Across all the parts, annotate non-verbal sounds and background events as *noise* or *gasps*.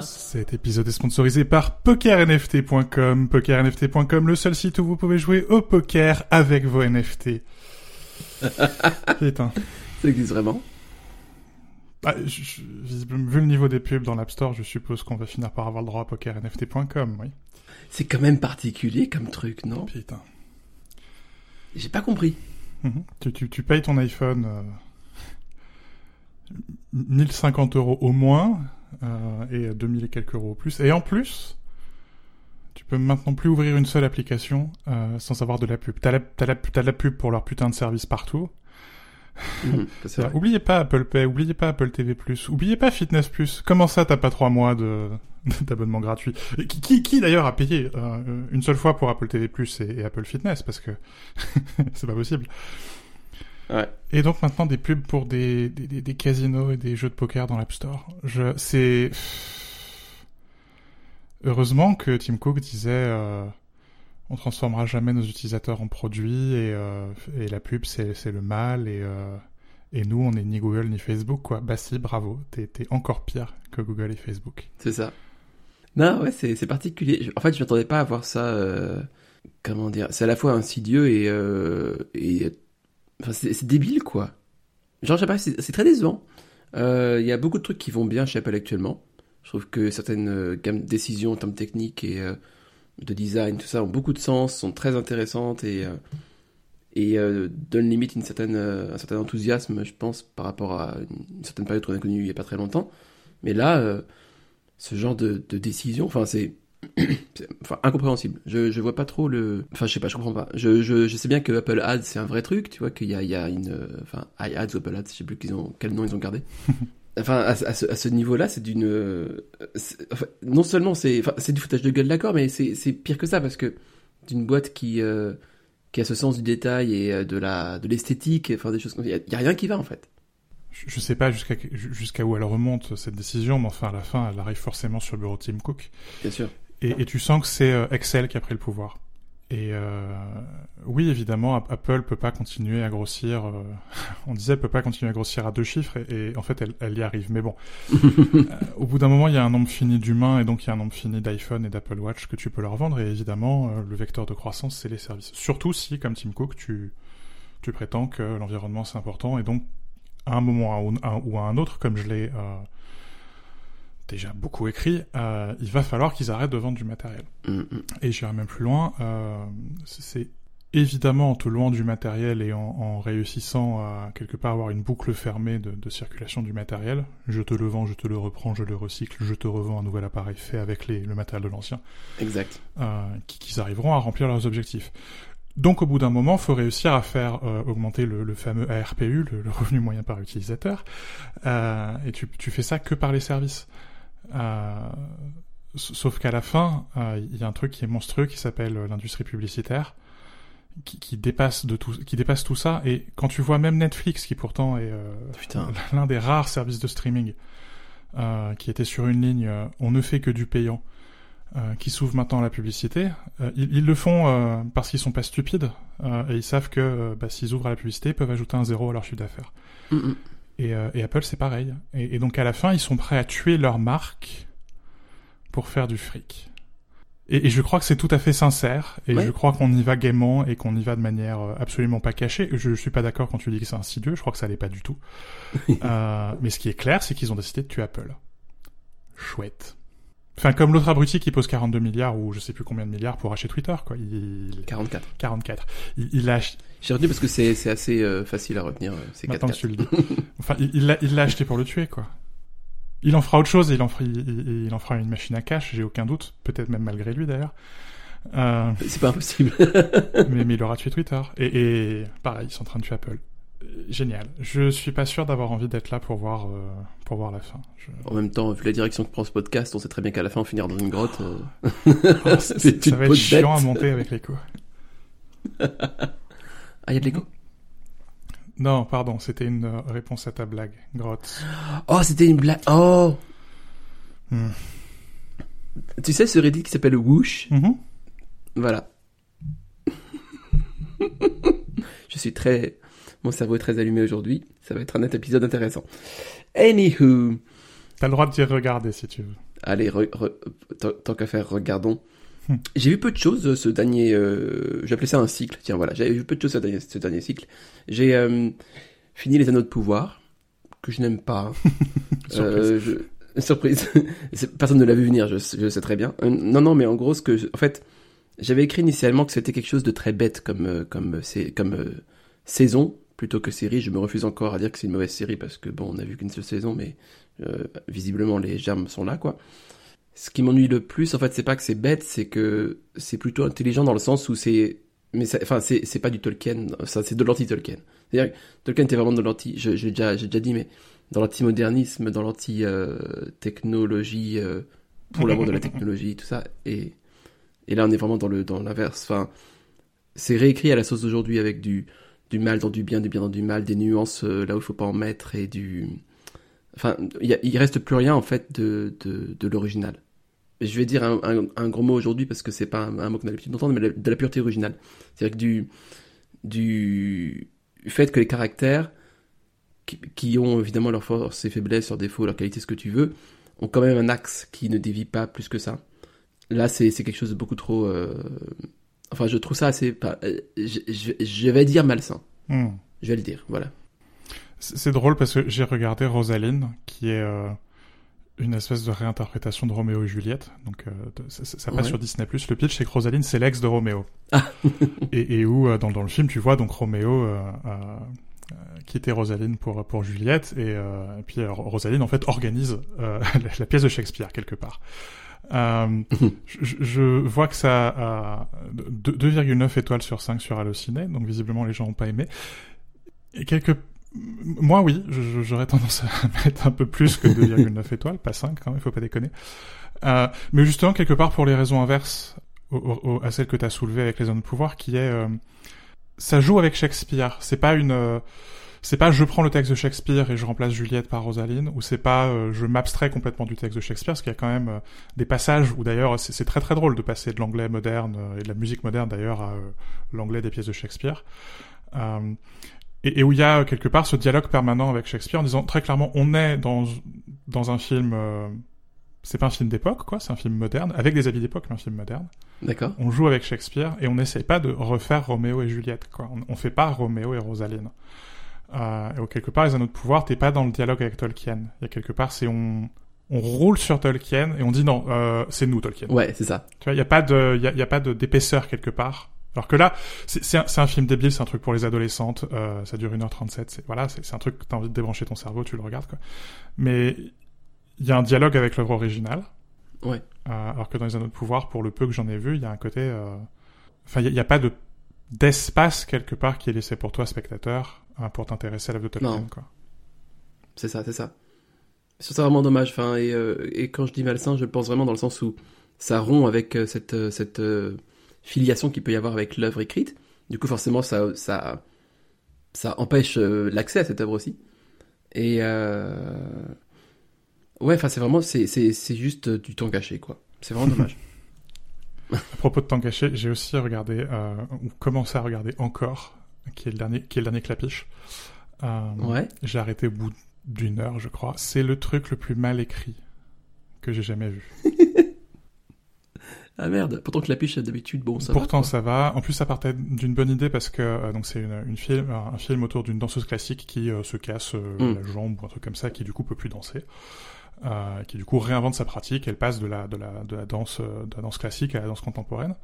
Cet épisode est sponsorisé par PokerNFT.com. PokerNFT.com, le seul site où vous pouvez jouer au poker avec vos NFT. Putain. *laughs* Ça existe vraiment? Ah, je- je- visiblement, vu le niveau des pubs dans l'App Store, je suppose qu'on va finir par avoir le droit à PokerNFT.com, oui. C'est quand même particulier comme truc, non? Putain. J'ai pas compris. Mhm. Tu, tu, tu payes ton iPhone euh, 1050 euros au moins euh, et 2000 et quelques euros au plus. Et en plus, tu peux maintenant plus ouvrir une seule application euh, sans avoir de la pub. T'as la, t'as la, t'as la pub pour leur putain de service partout. *laughs* C'est vrai. Oubliez pas Apple Pay, oubliez pas Apple TV+, oubliez pas Fitness+. Comment ça, t'as pas trois mois de *laughs* d'abonnement gratuit? Et Qui, qui, qui, d'ailleurs a payé euh, une seule fois pour Apple TV+, et, et Apple Fitness? Parce que *laughs* c'est pas possible. Ouais. Et donc maintenant des pubs pour des, des, des- des casinos et des jeux de poker dans l'App Store. Je, c'est heureusement que Tim Cook disait euh, on transformera jamais nos utilisateurs en produits et, euh, et la pub c'est c'est le mal et euh, et nous on est ni Google ni Facebook quoi. Bah si bravo t'es t'es encore pire que Google et Facebook. C'est ça. Non, ouais, c'est c'est particulier. En fait, je m'attendais pas à voir ça. euh, Comment dire C'est à la fois insidieux et. euh, et enfin, c'est débile, quoi. Genre, je c'est très décevant. Euh, Il y a beaucoup de trucs qui vont bien chez Apple actuellement. Je trouve que certaines euh, gammes de décisions en termes techniques et euh, de design, tout ça, ont beaucoup de sens, sont très intéressantes et. euh, euh, donnent limite une certaine, euh, un certain enthousiasme, je pense, par rapport à une certaine période qu'on a connue il y a pas très longtemps. Mais là, euh, ce genre de, de décision, enfin c'est- *clears throat* enfin incompréhensible. Je je vois pas trop le, enfin je sais pas, je comprends pas. Je je, je sais bien que Apple Ads c'est un vrai truc, tu vois qu'il y a il y a une, euh, enfin iAds ou Apple Ads, je sais plus qu'ils ont quel nom ils ont gardé. *laughs* Enfin à, ce- à ce, à ce niveau-là, c'est d'une, euh, enfin, non seulement c'est, enfin c'est du foutage de gueule d'accord, mais c'est c'est pire que ça parce que d'une boîte qui euh, qui a ce sens du détail et de la de l'esthétique, enfin des choses comme ça, il y y a rien qui va en fait. Je, je sais pas jusqu'à jusqu'à où elle remonte cette décision, mais enfin à la fin elle arrive forcément sur le bureau de Tim Cook. Bien sûr. Et, et tu sens que c'est euh, Excel qui a pris le pouvoir. Et euh, oui, évidemment, App- Apple peut pas continuer à grossir. euh, *laughs* on disait, elle peut pas continuer à grossir à deux chiffres, et, et en fait, elle, elle y arrive. Mais bon, *laughs* euh, au bout d'un moment, il y a un nombre fini d'humains, et donc il y a un nombre fini d'iPhone et d'Apple Watch que tu peux leur vendre. Et évidemment, le vecteur de croissance, c'est les services. Surtout si, comme Tim Cook, tu tu prétends que l'environnement c'est important, et donc à un moment ou à un, autre, comme je l'ai déjà beaucoup écrit, euh, il va falloir qu'ils arrêtent de vendre du matériel. Mm, mm. Et j'irai même plus loin, euh, c'est évidemment en te louant du matériel et en, en réussissant à quelque part avoir une boucle fermée de, de circulation du matériel. Je te le vends, je te le reprends, je le recycle, je te revends un nouvel appareil fait avec les, le matériel de l'ancien, Exact. euh, qui- qu'ils arriveront à remplir leurs objectifs. Donc au bout d'un moment, faut réussir à faire euh, augmenter le, le fameux ARPU, le, le revenu moyen par utilisateur, euh, et tu, tu fais ça que par les services. Euh, sauf qu'à la fin, euh, il y a un truc qui est monstrueux qui s'appelle euh, l'industrie publicitaire, qui, qui dépasse de tout, qui dépasse tout ça. Et quand tu vois même Netflix, qui pourtant est euh, *laughs* l'un des rares services de streaming euh, qui était sur une ligne, euh, on ne fait que du payant, qui s'ouvre maintenant à la publicité. Ils, ils le font parce qu'ils sont pas stupides et ils savent que bah, s'ils ouvrent à la publicité, ils peuvent ajouter un zéro à leur chiffre d'affaires. Mm. Et, euh, et Apple, c'est pareil. Et, et donc à la fin, ils sont prêts à tuer leur marque pour faire du fric. Et, et je crois que c'est tout à fait sincère. Et Ouais. je crois qu'on y va gaiement et qu'on y va de manière euh, absolument pas cachée. Je, je suis pas d'accord quand tu dis que c'est insidieux. Je crois que ça l'est pas du tout. *laughs* Euh, mais ce qui est clair, c'est qu'ils ont décidé de tuer Apple. Chouette. Enfin, comme l'autre abruti qui pose 42 milliards ou je sais plus combien de milliards pour acheter Twitter, quoi. Il... 44. 44. Il, il a ach- J'ai retenu parce que c'est c'est assez euh, facile à retenir. euh, C'est Maintenant que 4 tu le dis. Enfin, il l'a il l'a acheté pour le tuer, quoi. Il en fera autre chose, il en fera, il en fera une machine à cash, j'ai aucun doute. Peut-être même malgré lui, d'ailleurs. Euh, C'est pas impossible. mais, mais il aura tué Twitter. Et, et pareil, ils sont en train de tuer Apple. Génial. Je suis pas sûr d'avoir envie d'être là pour voir, euh, pour voir la fin. Je... en même temps, vu la direction que prend ce podcast, on sait très bien qu'à la fin, on finira dans une grotte. euh. Ah, *laughs* ça, va être chiant à monter avec l'écho. Ah, il y a de l'écho Non, pardon, c'était une euh, réponse à ta blague, grotte. Oh, c'était une blague. Oh Hmm. Tu sais ce Reddit qui s'appelle Whoosh Mhm. Voilà. *laughs* je suis très Mon cerveau est très allumé aujourd'hui. Ça va être un épisode intéressant. Anywho. T'as le droit de dire regarder si tu veux. Allez, re, re, tant qu'à faire, regardons. Hmm. J'ai vu peu de choses euh, ce dernier. Euh, J'appelais ça un cycle. Tiens, voilà, j'avais vu peu de choses ce dernier, ce dernier cycle. J'ai euh, fini les Anneaux de pouvoir que je n'aime pas. *laughs* Surprise. je... *laughs* Surprise. *laughs* Personne ne l'a vu venir. Je, je sais très bien. non, non, mais en gros, ce que, je... en fait, j'avais écrit initialement que c'était quelque chose de très bête comme comme comme saison plutôt que série. Je me refuse encore à dire que c'est une mauvaise série parce que bon, on a vu qu'une seule saison, mais euh, visiblement les germes sont là, quoi. Ce qui m'ennuie le plus, en fait, c'est pas que c'est bête, c'est que c'est plutôt intelligent dans le sens où c'est, mais ça, enfin, c'est, c'est pas du Tolkien, ça, c'est de l'anti-Tolkien. C'est-à-dire, Tolkien était vraiment de l'anti, je, j'ai déjà, j'ai déjà dit, mais dans l'anti-modernisme, dans l'anti-technologie, euh, pour l'amour de la *laughs* technologie, tout ça, et, et là, on est vraiment dans le, dans l'inverse. Enfin, c'est réécrit à la sauce d'aujourd'hui avec du, du mal dans du bien, du bien dans du mal, des nuances euh, là où il faut pas en mettre et du, Enfin, il, il reste plus rien en fait de, de, l'original. Je vais dire un, gros mot aujourd'hui parce que c'est pas un, un mot qu'on a l'habitude d'entendre, mais de la pureté originale. C'est-à-dire que du, du fait que les caractères, qui, qui, ont évidemment leurs forces et faiblesses, leurs défauts, leurs qualités, ce que tu veux, ont quand même un axe qui ne dévie pas plus que ça. Là, c'est quelque chose de beaucoup trop. Euh... Enfin, je trouve ça assez. Pas, je, je, je vais dire malsain. Mm. Je vais le dire, voilà. C'est drôle parce que j'ai regardé Rosaline, qui est euh, une espèce de réinterprétation de Roméo et Juliette. Donc euh, ça, ça, passe Ouais. sur Disney+. Le pitch, c'est que Rosaline, c'est l'ex de Roméo. Ah. *laughs* et, et où, euh, dans, dans le film, tu vois donc Roméo euh, euh, quitter Rosaline pour, pour Juliette. Et, euh, et puis euh, Rosaline, en fait, organise euh, *laughs* la, la pièce de Shakespeare, quelque part. Euh, je, je vois que ça a 2,9 étoiles sur 5 sur Allociné, donc visiblement les gens n'ont pas aimé. Et quelque moi, oui, j'aurais tendance à *laughs* mettre un peu plus que 2,9 *laughs* étoiles, pas 5 quand même, il faut pas déconner. Euh, mais justement, quelque part pour les raisons inverses au, au, à celles que tu as soulevées avec les zones de pouvoir, qui est... Euh, ça joue avec Shakespeare. C'est pas une... C'est pas je prends le texte de Shakespeare et je remplace Juliette par Rosaline, ou c'est pas euh, je m'abstrais complètement du texte de Shakespeare, parce qu'il y a quand même euh, des passages où d'ailleurs c'est très très drôle de passer de l'anglais moderne euh, et de la musique moderne d'ailleurs à l'anglais des pièces de Shakespeare. Et, et, où il y a quelque part ce dialogue permanent avec Shakespeare en disant très clairement on est dans dans un film c'est pas un film d'époque quoi c'est un film moderne avec des habits d'époque mais un film moderne. D'accord. On joue avec Shakespeare et on n'essaye pas de refaire Roméo et Juliette quoi. On, on fait pas Roméo et Rosaline euh, et quelque part les anneaux de pouvoir t'es pas dans le dialogue avec Tolkien il y a quelque part c'est on on roule sur Tolkien et on dit non euh, c'est nous Tolkien ouais c'est ça tu vois il y a pas de il y a, y a pas de d'épaisseur quelque part alors que là, c'est un, un, film débile, c'est un truc pour les adolescentes, euh, ça dure 1h37, c'est voilà, c'est un truc que t'as envie de débrancher ton cerveau, tu le regardes quoi. Mais il y a un dialogue avec l'œuvre originale. Ouais. Euh, alors que dans les anneaux de pouvoir, pour le peu que j'en ai vu, il y a un côté, enfin, euh... il n'y a, a, pas de d'espace quelque part qui est laissé pour toi, spectateur, hein, pour t'intéresser à l'œuvre de Tolkien, quoi. C'est ça, c'est ça. C'est vraiment dommage. Enfin, et, euh, et quand je dis malsain, je pense vraiment dans le sens où ça rompt avec euh, cette cette filiation qu'il peut y avoir avec l'œuvre écrite. Du coup, forcément, ça, ça, ça empêche euh, l'accès à cette œuvre aussi. Et euh... ouais, enfin, c'est vraiment, c'est, c'est, c'est juste du temps gâché, quoi. C'est vraiment dommage. *laughs* à propos de temps gâché, j'ai aussi regardé, euh, ou commencé à regarder encore, qui est le dernier, qui est le dernier clapiche. Euh, ouais. J'ai arrêté au bout d'une heure, je crois. C'est le truc le plus mal écrit que j'ai jamais vu. *laughs* Ah merde, pourtant que la piche d'habitude, bon, ça Pourtant va, ça va. En plus, ça partait d'une bonne idée parce que euh, donc c'est une, une, film, un film autour d'une danseuse classique qui euh, se casse euh, mm. la jambe ou un truc comme ça, qui du coup peut plus danser, euh, qui du coup réinvente sa pratique. Elle passe de la de la de la danse de la danse classique à la danse contemporaine.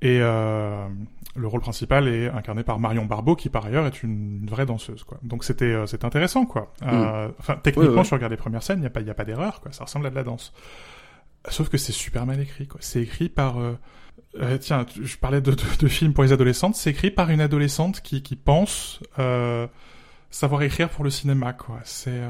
Et euh, le rôle principal est incarné par Marion Barbeau, qui par ailleurs est une, vraie danseuse, quoi. Donc c'était euh, c'est intéressant, quoi. Mm. Enfin, techniquement, ouais, tu regardes les premières scènes, il y a pas il y a pas d'erreur, quoi. Ça ressemble à de la danse. Sauf que c'est super mal écrit, quoi. C'est écrit par... Euh... Euh, tiens, je parlais de, de, de, films pour les adolescentes. C'est écrit par une adolescente qui, qui pense euh, savoir écrire pour le cinéma, quoi. C'est...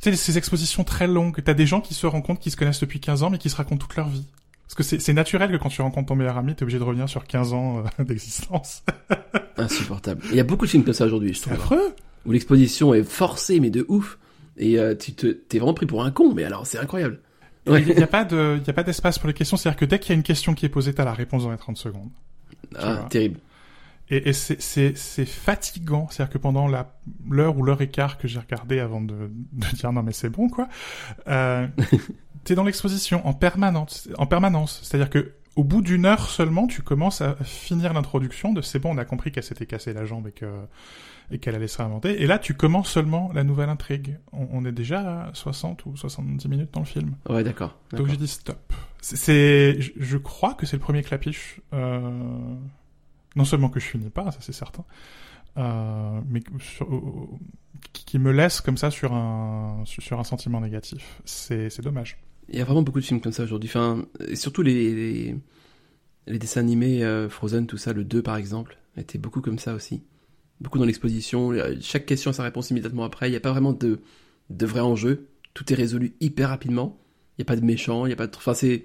Tu sais, ces expositions très longues. T'as des gens qui se rencontrent, qui se connaissent depuis 15 ans, mais qui se racontent toute leur vie. Parce que c'est naturel que quand tu rencontres ton meilleur ami, t'es obligé de revenir sur 15 ans euh, *laughs* d'existence. *laughs* Insupportable. Il y a beaucoup de films comme ça aujourd'hui, je trouve. C'est affreux Où l'exposition est forcée, mais de ouf. Et euh, tu t'es vraiment pris pour un con, mais alors c'est incroyable. Ouais. Il n'y a *laughs* pas de, il y a pas d'espace pour les questions. C'est-à-dire que dès qu'il y a une question qui est posée, t'as la réponse dans les 30 secondes. Ah, terrible. Et, et c'est, fatigant. C'est-à-dire que pendant la, l'heure ou l'heure et quart que j'ai regardé avant de, de dire non mais c'est bon quoi, euh, *laughs* t'es dans l'exposition en permanence, en permanence. C'est-à-dire que au bout d'une heure seulement, tu commences à finir l'introduction de c'est bon, on a compris qu'elle s'était cassée la jambe et que et qu'elle allait se réinventer. Et là, tu commences seulement la nouvelle intrigue. On, on est déjà à 60 ou 70 minutes dans le film. Ouais, d'accord. Donc j'ai dit stop. C'est- C'est, je- je crois que c'est le premier clapiche. Euh, non seulement que je finis pas, ça c'est certain, euh, mais qui me laisse comme ça sur un sur un sentiment négatif. C'est dommage. Il y a vraiment beaucoup de films comme ça aujourd'hui. Enfin, surtout les, les, dessins animés euh, Frozen, tout ça, le 2 par exemple, était beaucoup comme ça aussi. Beaucoup dans l'exposition. euh, Chaque question a sa réponse immédiatement après. Il n'y a pas vraiment de, de vrai enjeu. Tout est résolu hyper rapidement. Il n'y a pas de méchant. Il y a pas de. Enfin, c'est.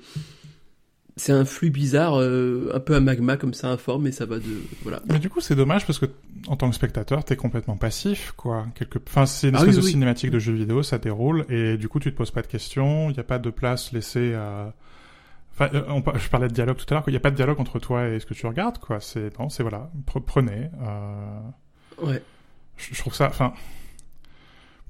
C'est un flux bizarre, euh, un peu un magma comme ça informe, et ça va de. Voilà. Mais du coup, c'est dommage parce que en tant que spectateur, t'es complètement passif, quoi. Quelque... Enfin, c'est une Ah espèce oui, de oui. cinématique de jeu vidéo, ça déroule et du coup, tu te poses pas de questions. Il y a pas de place laissée à. Enfin, euh, on je parlais de dialogue tout à l'heure. quoi. Il y a pas de dialogue entre toi et ce que tu regardes, quoi. C'est non, c'est voilà, pre- prenez. Euh... Ouais. Je, je trouve ça, enfin,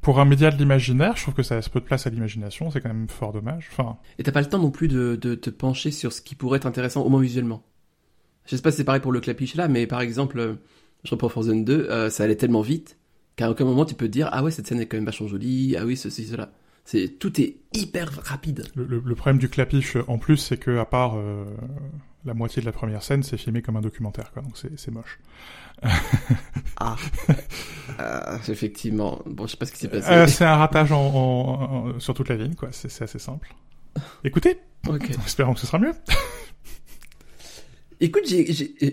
pour un média de l'imaginaire, je trouve que ça laisse peu de place à l'imagination. C'est quand même fort dommage. Enfin, Et t'as pas le temps non plus de, de te pencher sur ce qui pourrait être intéressant, au moins visuellement. Je sais pas si c'est pareil pour le clapiche là, mais par exemple, euh, je reprends Frozen 2, euh, ça allait tellement vite qu'à aucun moment tu peux te dire ah ouais cette scène est quand même vachement jolie, ah oui ceci cela. C'est tout est hyper rapide. le, le- le problème du clapiche, en plus, c'est que à part euh, la moitié de la première scène, c'est filmé comme un documentaire, quoi. Donc c'est moche. Ah, *laughs* Euh, effectivement. Bon, je sais pas ce qui s'est passé. Euh, c'est un ratage en, en- en- sur toute la ligne, quoi. C'est assez simple. Écoutez, ok. *laughs* espérons que ce sera mieux. *laughs* Écoute, j'ai,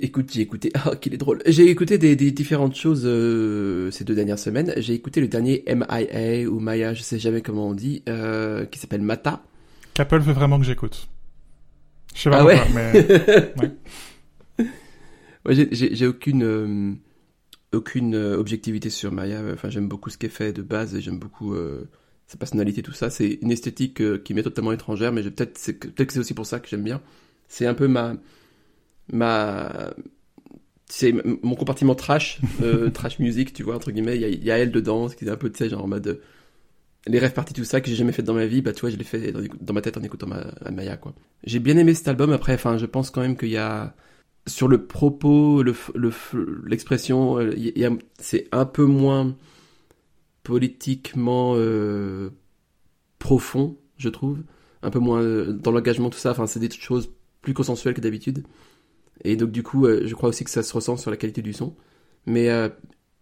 écoute, j'ai écouté. Ah, qu'il est drôle. J'ai écouté des, des différentes choses euh, ces deux dernières semaines. J'ai écouté le dernier MIA ou Maya, je sais jamais comment on dit, qui s'appelle Mata. Qu'Apple veut vraiment que j'écoute. Je sais pas Ah ouais. mais Ouais, j'ai- j'ai aucune euh, aucune euh, objectivité sur Maya. Enfin, j'aime beaucoup ce qu'elle fait de base et j'aime beaucoup euh, sa personnalité, tout ça. C'est une esthétique euh, qui m'est totalement étrangère, mais peut-être c'est que- c'est aussi pour ça que j'aime bien. C'est un peu ma ma c'est mon compartiment trash, *laughs* trash music, tu vois entre guillemets. Il y a, il y a elle dedans, ce qui est un peu tu sais genre en mode les rêves parties tout ça que j'ai jamais fait dans ma vie. Bah tu vois, je l'ai fait dans, dans ma tête en écoutant ma, Maya quoi. J'ai bien aimé cet album. Après, enfin, je pense quand même qu'il y a sur le propos, le, le, l'expression, euh, c'est un peu moins politiquement euh, profond, je trouve. Un peu moins euh, dans l'engagement, tout ça. Enfin, c'est des choses plus consensuelles que d'habitude. Et donc, du coup, euh, je crois aussi que ça se ressent sur la qualité du son. Mais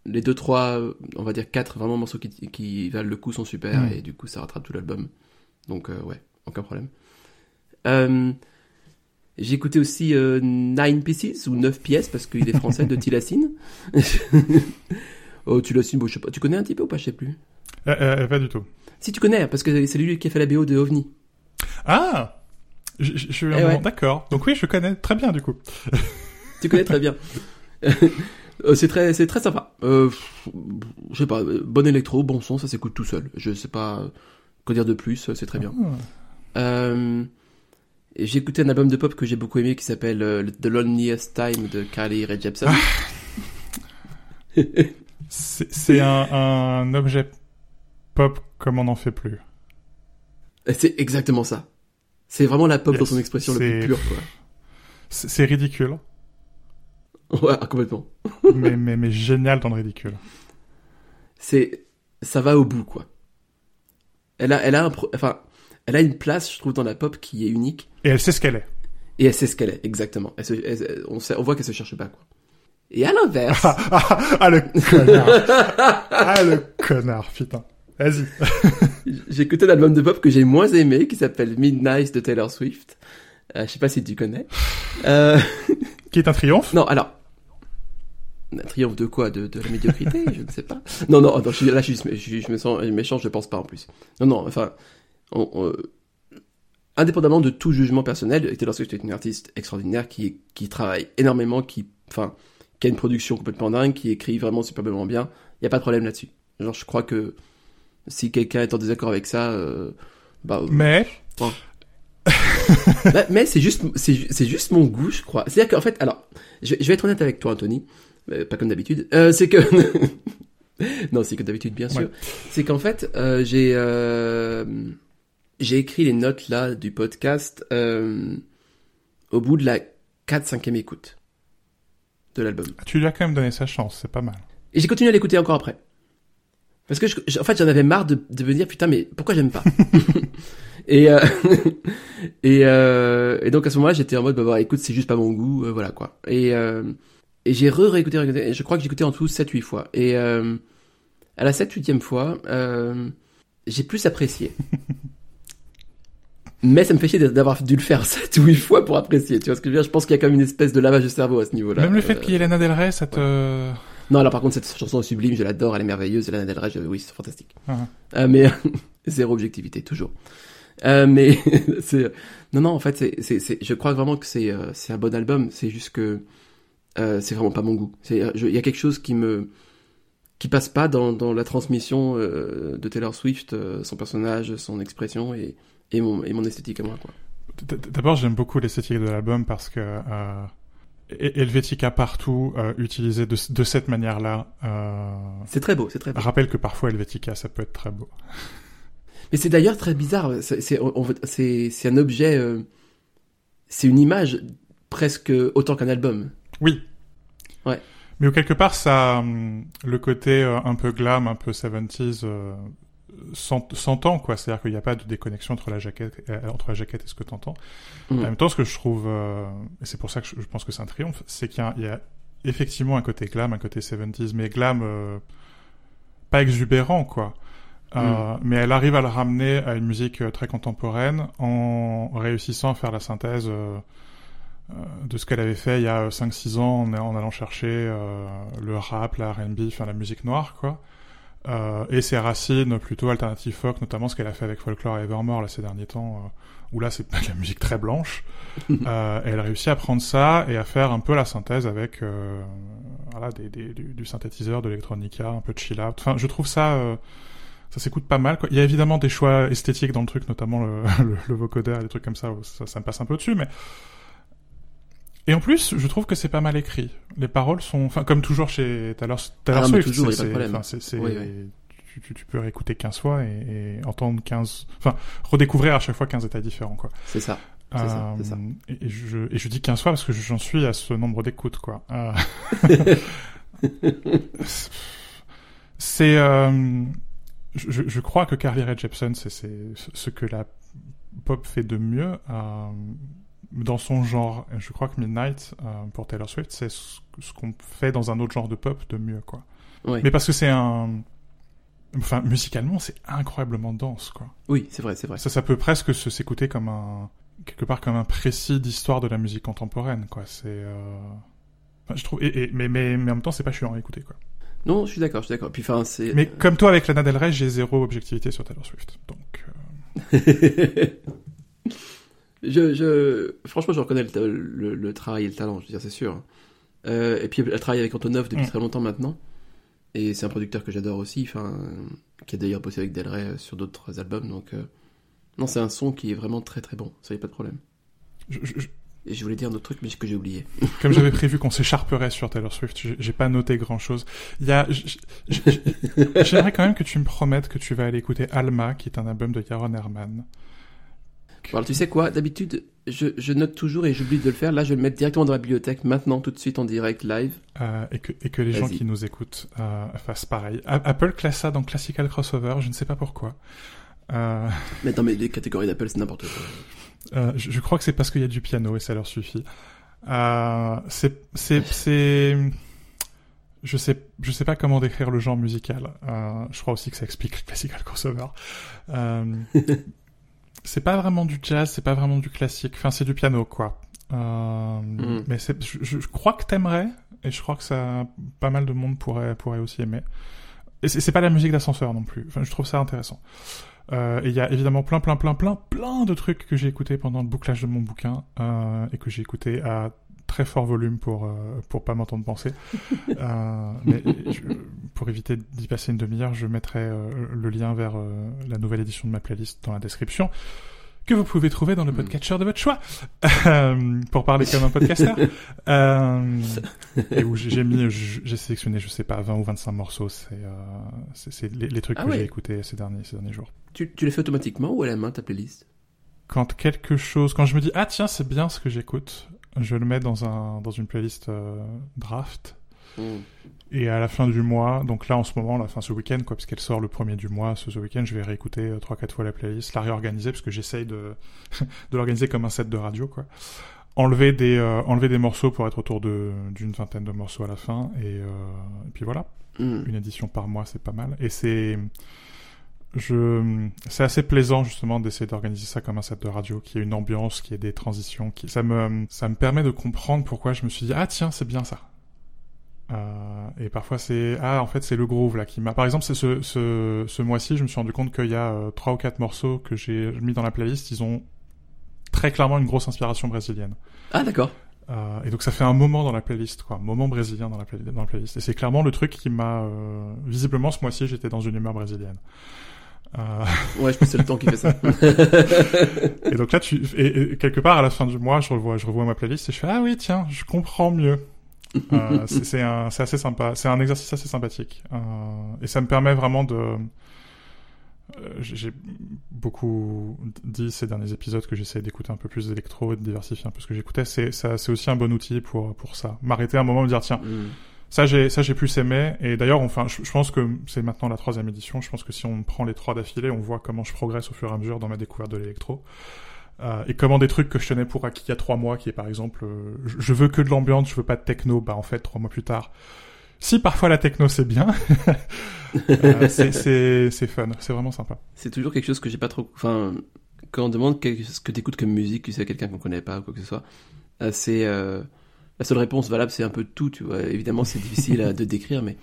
les deux, trois, on va dire quatre vraiment morceaux qui, qui valent le coup sont super. Et du coup, ça rattrape tout l'album. Donc, ouais, aucun problème. J'ai écouté aussi euh, Nine Pieces ou 9 pièces parce qu'il est français de Tilassine. *laughs* oh, Tilassine, bon, je sais pas. Tu connais un petit peu ou pas, je sais plus. euh, euh, pas du tout. Si tu connais, parce que c'est lui qui a fait la BO de OVNI. Ah, je, je, je suis Eh ouais. d'accord. Donc oui, je connais très bien du coup. *laughs* Tu connais très bien. *laughs* Euh, c'est très, c'est très sympa. Je sais pas, bon électro, bon son, ça s'écoute tout seul. Je sais pas quoi dire de plus, c'est très bien. Ah. Euh, j'ai écouté un album de pop que j'ai beaucoup aimé qui s'appelle euh, The Loneliest Time de Carly Rae Jepsen. *laughs* C'est c'est un, un objet pop comme on n'en fait plus. C'est exactement ça. C'est vraiment la pop Yes. dans son expression la plus C'est- pure, C'est ridicule. *laughs* Ouais, ah, complètement. *laughs* mais, mais, mais génial dans le ridicule. C'est, ça va au bout, quoi. Elle a, elle a un, pro- enfin, elle a une place, je trouve, dans la pop qui est unique. Et elle sait ce qu'elle est. Et elle sait ce qu'elle est, exactement. Elle se- elle- on, sait, on voit qu'elle se cherche pas, quoi. Et à l'inverse, Ah, ah, ah, le connard. ah le connard, putain. Vas-y. *laughs* j'ai écouté un album de pop que j'ai moins aimé, qui s'appelle Midnight de Taylor Swift. Euh, je sais pas si tu connais. Euh, *laughs* Qui est un triomphe? non, alors. Un triomphe de quoi? De, de la médiocrité? Je ne sais pas. Non, non, je, là, je, me sens méchant, je pense pas en plus. Non, non, enfin. On- on- indépendamment de tout jugement personnel, Taylor Swift est une artiste extraordinaire qui, qui travaille énormément, qui, enfin, qui a une production complètement dingue, qui écrit vraiment superbement bien. Il n'y a pas de problème là-dessus. Genre, je crois que si quelqu'un est en désaccord avec ça, euh, bah, euh, Mais. Bah, *laughs* mais c'est juste, c'est, ju- c'est juste mon goût, je crois. C'est-à-dire qu'en fait, alors, je, vais- je vais être honnête avec toi, Anthony, euh, pas comme d'habitude. Euh, c'est que, *laughs* non, c'est comme d'habitude, bien sûr. Ouais. C'est qu'en fait, euh, j'ai, euh, j'ai écrit les notes là du podcast euh, au bout de la 4-5e écoute de l'album. Tu lui as quand même donné sa chance, c'est pas mal. Et j'ai continué à l'écouter encore après. Parce que, je- je- en fait, j'en avais marre de, de me dire, putain, mais pourquoi j'aime pas? *laughs* Et, euh, *laughs* et, euh, et donc, à ce moment-là, j'étais en mode, bah, bah, écoute, c'est juste pas mon goût, euh, voilà, quoi. Et, euh, et j'ai re-réécouté, je crois que j'ai écouté en tout 7-8 fois. Et euh, à la 7-8e fois, euh, j'ai plus apprécié. *laughs* Mais ça me fait chier d'avoir dû le faire *laughs* 7 ou 8 fois pour apprécier, tu vois ce que je veux dire? Je pense qu'il y a quand même une espèce de lavage de cerveau à ce niveau-là. Même le fait Euh, qu'il y ait Lana Del Rey, ça te... non, alors par contre, cette chanson est sublime, je l'adore, elle est merveilleuse, Lana Del Rey, je- oui, c'est fantastique. Ah. Euh, mais *laughs* zéro objectivité, toujours. Euh, mais *laughs* c'est non, non, en fait, c'est, c'est, c'est, je crois vraiment que c'est, euh, c'est un bon album. C'est juste que euh, c'est vraiment pas mon goût. Euh, je- il y a quelque chose qui me qui passe pas dans, dans la transmission euh, de Taylor Swift, euh, son personnage, son expression et, et mon et mon esthétique à moi, quoi. D'abord, j'aime beaucoup l'esthétique de l'album parce que euh, He- Helvetica partout, euh, utilisé de, de cette manière-là, euh, C'est très beau, c'est très beau. rappelle que parfois Helvetica, ça peut être très beau. Mais c'est d'ailleurs très bizarre. C'est, c'est, on- on- c'est, c'est un objet, euh, c'est une image presque autant qu'un album. Oui. Ouais. Mais quelque part, ça, hum, le côté euh, un peu glam, un peu 70s, euh, s'ent- s'entend, quoi. C'est-à-dire qu'il n'y a pas de déconnexion entre la jaquette, euh, entre la jaquette et ce que t'entends. Mm. En même temps, ce que je trouve, euh, et c'est pour ça que je, pense que c'est un triomphe, c'est qu'il y, a- il y a effectivement un côté glam, un côté 70s, mais glam euh, pas exubérant, quoi. Euh, Mais elle arrive à le ramener à une musique très contemporaine en réussissant à faire la synthèse de ce qu'elle avait fait il y a 5-6 ans en, en allant chercher le rap, la R&B, enfin la musique noire, quoi. Euh, et ses racines plutôt alternative folk, notamment ce qu'elle a fait avec Folklore et Evermore là ces derniers temps, euh, où là c'est pas *laughs* de la musique très blanche. *laughs* euh, et elle réussit à prendre ça et à faire un peu la synthèse avec euh, voilà des, des- du, du synthétiseur, de l'électronica, un peu de chill out. Enfin, je trouve ça euh, ça s'écoute pas mal. Quoi. Il y a évidemment des choix esthétiques dans le truc, notamment le, *laughs* le, le vocoder, des trucs comme ça, ça, ça me passe un peu dessus, mais et en plus, je trouve que c'est pas mal écrit. Les paroles sont, enfin, comme toujours chez Taylor, Taylor Ah, Swift, toujours, c'est- Oui, oui. tu, tu- tu peux réécouter 15 fois et, et entendre 15, enfin, redécouvrir à chaque fois 15 états différents, quoi. C'est ça. C'est ça. Euh, Et, je, et je dis 15 fois parce que j'en suis à ce nombre d'écoutes, quoi. Euh, *laughs* c'est, euh, je, je crois que Carly Rae Jepsen, c'est, c'est ce que la pop fait de mieux euh, dans son genre. Et Je crois que Midnight, euh, pour Taylor Swift, c'est ce, ce qu'on fait dans un autre genre de pop de mieux, quoi. Oui, Mais parce que c'est un, enfin, musicalement, c'est incroyablement dense, quoi. oui c'est vrai, c'est vrai. Ça, ça peut presque se s'écouter comme un quelque part comme un précis d'histoire de la musique contemporaine, quoi. C'est, euh... enfin, je trouve, et, et- mais, mais mais en même temps, c'est pas chiant à écouter, quoi. Non, je suis d'accord, je suis d'accord. Puis enfin, c'est. Mais comme toi avec Lana Del Rey, j'ai zéro objectivité sur Taylor Swift, donc. euh, *laughs* je, je, franchement, je reconnais le, le- le travail et le talent, je veux dire, c'est sûr. Euh, et puis, elle travaille avec Antonov depuis Mm. très longtemps maintenant. Et c'est un producteur que j'adore aussi, enfin, qui a d'ailleurs bossé avec Del Rey sur d'autres albums. Donc, euh, non, c'est un son qui est vraiment très très bon. Ça y a pas de problème. je- Et je voulais dire un autre truc, mais que j'ai oublié. *laughs* comme j'avais prévu qu'on s'écharperait sur Taylor Swift, j'ai pas noté grand chose. Il y a, j'aimerais quand même que tu me promettes que tu vas aller écouter Alma, qui est un album de Yaron Herman. Alors, tu sais quoi? D'habitude, je, je note toujours et j'oublie de le faire. Là, je vais le mettre directement dans la bibliothèque, maintenant, tout de suite, en direct, live. Euh, et, que, et que les gens qui nous écoutent euh, fassent pareil. A- Apple classe ça dans Classical Crossover, je ne sais pas pourquoi. Euh, Mais dans mes les catégories d'Apple, c'est n'importe quoi. euh, je, je crois que c'est parce qu'il y a du piano et ça leur suffit. C'est, je sais, je sais pas comment décrire le genre musical. Je crois aussi que ça explique le Classical Crossover. *laughs* C'est pas vraiment du jazz, c'est pas vraiment du classique. Enfin, c'est du piano, quoi. Euh, Mhm. Mais je, je- crois que t'aimerais, et je crois que ça, pas mal de monde pourrait, pourrait aussi aimer. Et c'est, pas la musique d'ascenseur non plus. Enfin, je trouve ça intéressant. Euh, et il y a évidemment plein, plein, plein, plein, plein de trucs que j'ai écoutés pendant le bouclage de mon bouquin euh, et que j'ai écouté à très fort volume pour euh, pour pas m'entendre penser. *laughs* euh, mais je- pour éviter d'y passer une demi-heure, je mettrai euh, le lien vers euh, la nouvelle édition de ma playlist dans la description, que vous pouvez trouver dans le podcatcher de votre choix euh, pour parler comme un podcasteur. *laughs* euh, et où j'ai mis, j'ai sélectionné, je sais pas, 20 ou 25 morceaux. C'est euh, c'est les, les, trucs Ah que ouais. j'ai écoutés ces derniers ces derniers jours. Tu, tu les fais automatiquement ou à la main ta playlist? Quand quelque chose, quand je me dis ah tiens c'est bien ce que j'écoute, je le mets dans un dans une playlist euh, draft. Et à la fin du mois, donc là en ce moment, la fin ce week-end, quoi, parce qu'elle sort le premier du mois, ce, ce week-end, je vais réécouter euh, trois quatre fois la playlist, la réorganiser parce que j'essaye de *laughs* de l'organiser comme un set de radio, quoi. Enlever des euh, enlever des morceaux pour être autour de d'une vingtaine de morceaux à la fin, et, euh, et puis voilà, Hmm. une édition par mois, c'est pas mal. Et c'est je c'est assez plaisant justement d'essayer d'organiser ça comme un set de radio, qui ait une ambiance, qui ait des transitions, qui ça me ça me permet de comprendre pourquoi je me suis dit ah tiens c'est bien ça. Euh, et parfois c'est ah en fait c'est le groove là qui m'a par exemple c'est ce ce, ce mois-ci je me suis rendu compte qu'il y a euh, trois ou quatre morceaux que j'ai mis dans la playlist ils ont très clairement une grosse inspiration brésilienne Ah d'accord. euh, et donc ça fait un moment dans la playlist quoi un moment brésilien dans la, dans la playlist et c'est clairement le truc qui m'a euh, visiblement ce mois-ci j'étais dans une humeur brésilienne euh, Ouais, je pense que c'est le temps qui fait ça. *laughs* et donc là tu et, et quelque part à la fin du mois je revois je revois ma playlist et je fais ah oui tiens je comprends mieux euh, *laughs* c'est assez sympa. C'est un exercice assez sympathique. Euh, et ça me permet vraiment de... j'ai beaucoup dit ces derniers épisodes que j'essayais d'écouter un peu plus d'électro et de diversifier un peu ce que j'écoutais. C'est aussi un bon outil pour, pour ça. M'arrêter un moment et me dire, tiens, Hmm. Ça j'ai ça j'ai plus aimé. Et d'ailleurs, enfin, je, je pense que c'est maintenant la troisième édition. Je pense que si on prend les trois d'affilée, on voit comment je progresse au fur et à mesure dans ma découverte de l'électro. Euh, et comment des trucs que je tenais pour acquis il y a trois mois, qui est par exemple, euh, je, veux que de l'ambiance, je veux pas de techno, bah en fait trois mois plus tard, si parfois la techno c'est bien, *laughs* euh, c'est fun, c'est vraiment sympa. C'est toujours quelque chose que j'ai pas trop. Enfin, quand on demande ce que t'écoutes comme musique, tu sais, à quelqu'un qu'on connaît pas ou quoi que ce soit, euh, c'est euh, la seule réponse valable, c'est un peu tout. Tu vois, évidemment, c'est difficile à, de décrire, mais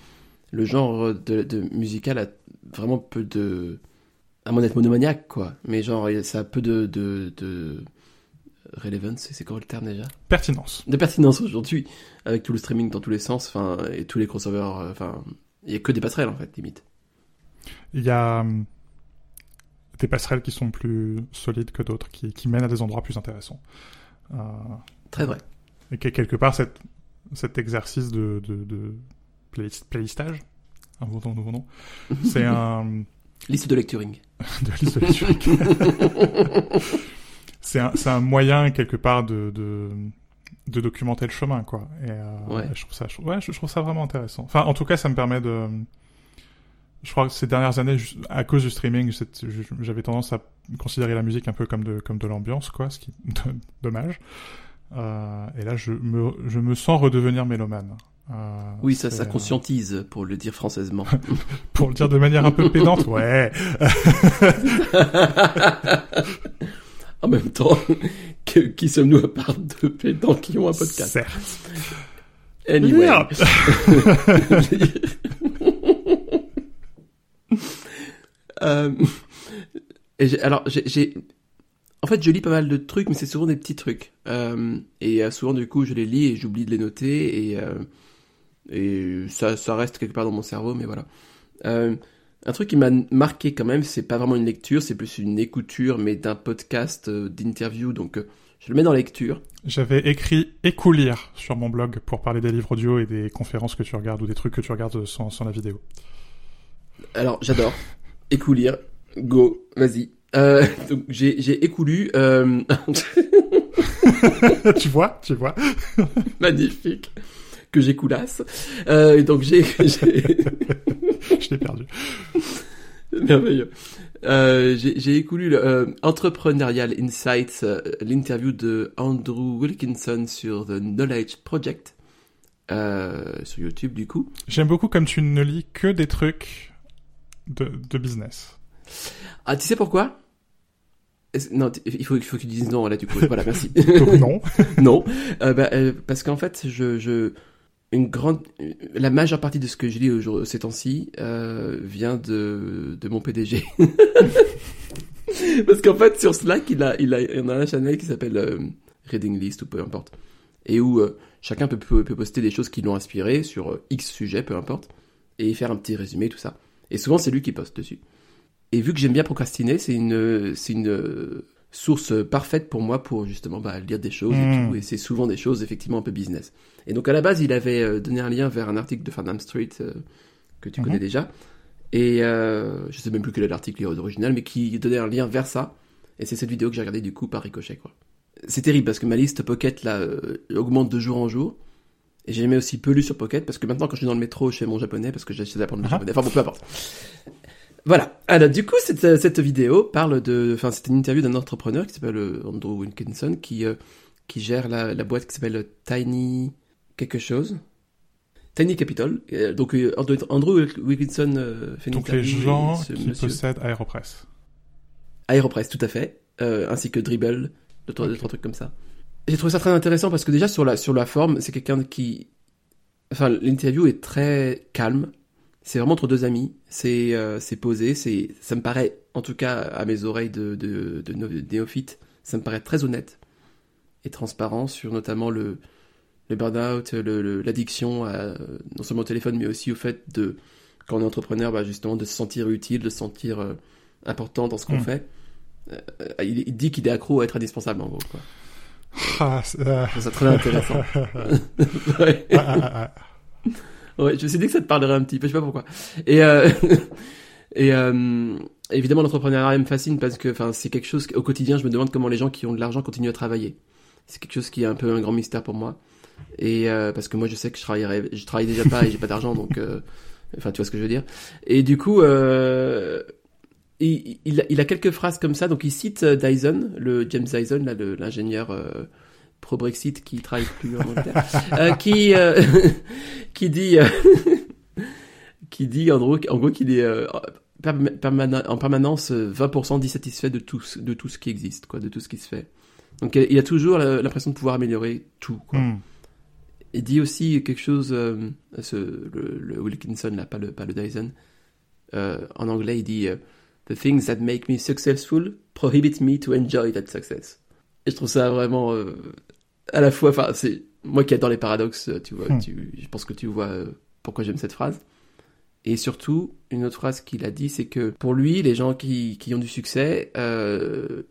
le genre de, de musical a vraiment peu de, à moins d'être monomaniaque, quoi. Mais genre, ça a peu de, de, de relevance. C'est quoi le terme déjà? Pertinence. De pertinence aujourd'hui, avec tout le streaming dans tous les sens, enfin, et tous les crossovers. euh, Enfin, il y a que des passerelles en fait, limite. Il y a hum, des passerelles qui sont plus solides que d'autres, qui, qui mènent à des endroits plus intéressants. Euh, Très vrai. Et que quelque part, cette, cet exercice de, de, de playlist- playlistage, un nouveau nom, c'est *laughs* un, Liste de lecturing. *laughs* de liste de lecture. *laughs* c'est un, un moyen quelque part de, de, de documenter le chemin, quoi. Et euh, Ouais. je trouve ça, je, ouais, je, je trouve ça vraiment intéressant. Enfin, en tout cas, ça me permet de. Je crois que ces dernières années, à cause du streaming, j'avais tendance à considérer la musique un peu comme de, comme de l'ambiance, quoi, ce qui est dommage. Euh, et là, je me, je me sens redevenir mélomane. Euh, Oui, ça, ça euh, conscientise, pour le dire françaisement. *laughs* pour le dire de manière un peu pédante, *laughs* ouais. *laughs* en même temps, que- qui sommes-nous à part de pédants qui ont un podcast? Certes. Anyway. Euh, et alors, j'ai- en fait, je lis pas mal de trucs, mais c'est souvent des petits trucs. Euh, et euh, souvent, du coup, je les lis et j'oublie de les noter, et, euh, et ça, ça reste quelque part dans mon cerveau, mais voilà. Euh, un truc qui m'a marqué quand même, c'est pas vraiment une lecture, c'est plus une écouture, mais d'un podcast d'interview, donc je le mets dans la lecture. J'avais écrit écoulir sur mon blog pour parler des livres audio et des conférences que tu regardes ou des trucs que tu regardes sans, sans la vidéo. Alors, j'adore. Écoulir. Go. Vas-y. Euh, *laughs* donc, j'ai, j'ai écoulu. Euh... *laughs* tu vois, tu vois. *laughs* magnifique. Que j'écoulasse. Euh, et donc, j'ai, j'ai... Je l'ai perdu. merveilleux. Euh, j'ai, j'ai écoulu euh, Entrepreneurial Insights, euh, l'interview de Andrew Wilkinson sur The Knowledge Project. Euh, sur YouTube, du coup. J'aime beaucoup comme tu ne lis que des trucs de, de business. Ah, tu sais pourquoi? Non, il faut, il faut que tu dises non, là, du coup. Voilà, merci. *laughs* Donc non. *laughs* non, euh, bah, euh, parce qu'en fait, je, je, une grande, la majeure partie de ce que je lis aujourd'hui, ces temps-ci, euh, vient de, de mon PDG. *laughs* parce qu'en fait, sur Slack, il a, il a, il a un channel qui s'appelle Reading List ou peu importe, et où chacun peut, peut, peut poster des choses qui l'ont inspiré sur X sujet, peu importe, et faire un petit résumé, tout ça. Et souvent, c'est lui qui poste dessus. Et vu que j'aime bien procrastiner, c'est une, c'est une, source parfaite pour moi pour justement bah, lire des choses et Mm. tout. Et c'est souvent des choses effectivement un peu business. Et donc à la base, il avait euh, donné un lien vers un article de Farnham Street euh, que tu Mhm. connais déjà. Et euh, je sais même plus quel est l'article original, mais qui donnait un lien vers ça. Et c'est cette vidéo que j'ai regardée du coup par ricochet. quoi. C'est terrible parce que ma liste Pocket là euh, augmente de jour en jour. Et j'ai jamais aussi peu lu sur Pocket parce que maintenant quand je suis dans le métro, je fais mon japonais parce que j'essaie d'apprendre le Ah. japonais. Enfin bon, peu importe. Voilà. Alors du coup, cette, cette vidéo parle de, enfin c'était une interview d'un entrepreneur qui s'appelle euh, Andrew Wilkinson qui euh, qui gère la, la boîte qui s'appelle Tiny quelque chose. Tiny Capital. Euh, Donc euh, Andrew Wilkinson euh, fait une Donc les interview gens ce qui monsieur- possèdent Aeropress. Aeropress, tout à fait, euh, ainsi que Dribble, deux, trois, trois trucs comme ça. J'ai trouvé ça très intéressant parce que déjà sur la, sur la forme, c'est quelqu'un qui... Enfin, l'interview est très calme. C'est vraiment entre deux amis. C'est euh, c'est posé. C'est ça me paraît, en tout cas à mes oreilles de, de, de néophyte, ça me paraît très honnête et transparent sur notamment le, le burn-out, l'addiction, non seulement au téléphone, mais aussi au fait de, quand on est entrepreneur, bah, justement, de se sentir utile, de se sentir euh, important dans ce qu'on Mm. fait. Euh, il, il dit qu'il est accro à être indispensable, en gros. Quoi. Ah, c'est- euh, très intéressant. *laughs* *laughs* ouais. ah, ah, ah, ah. Ouais, je me suis dit que ça te parlerait un petit peu, je sais pas pourquoi. Et, euh, *laughs* et euh, évidemment, l'entrepreneuriat me fascine parce que enfin, c'est quelque chose, au quotidien, je me demande comment les gens qui ont de l'argent continuent à travailler. C'est quelque chose qui est un peu un grand mystère pour moi. Et euh, parce que moi, je sais que je travaillerai, je travaille déjà pas et j'ai pas d'argent, donc, euh, enfin, tu vois ce que je veux dire. Et du coup, euh, il, il, a, quelques phrases comme ça. Donc, il cite euh, Dyson, le James Dyson, l'ingénieur euh, pro-Brexit qui travaille plus en Angleterre, euh, qui, euh, *laughs* qui dit, euh, *laughs* qui dit en gros, en gros qu'il est en permanence euh, 20% dissatisfait de tout, ce- de tout ce qui existe, quoi, de tout ce qui se fait. Donc, il a toujours l'impression de pouvoir améliorer tout. Quoi. Hmm. Il dit aussi quelque chose, euh, ce, le, le Wilkinson, là, pas le, pas le Dyson. Euh, en anglais, il dit euh, The things that make me successful prohibit me to enjoy that success. Et je trouve ça vraiment euh, à la fois, enfin, c'est moi qui adore les paradoxes, tu vois, Hmm. tu, je pense que tu vois euh, pourquoi j'aime cette phrase. Et surtout, une autre phrase qu'il a dit, c'est que pour lui, les gens qui, qui ont du succès, euh,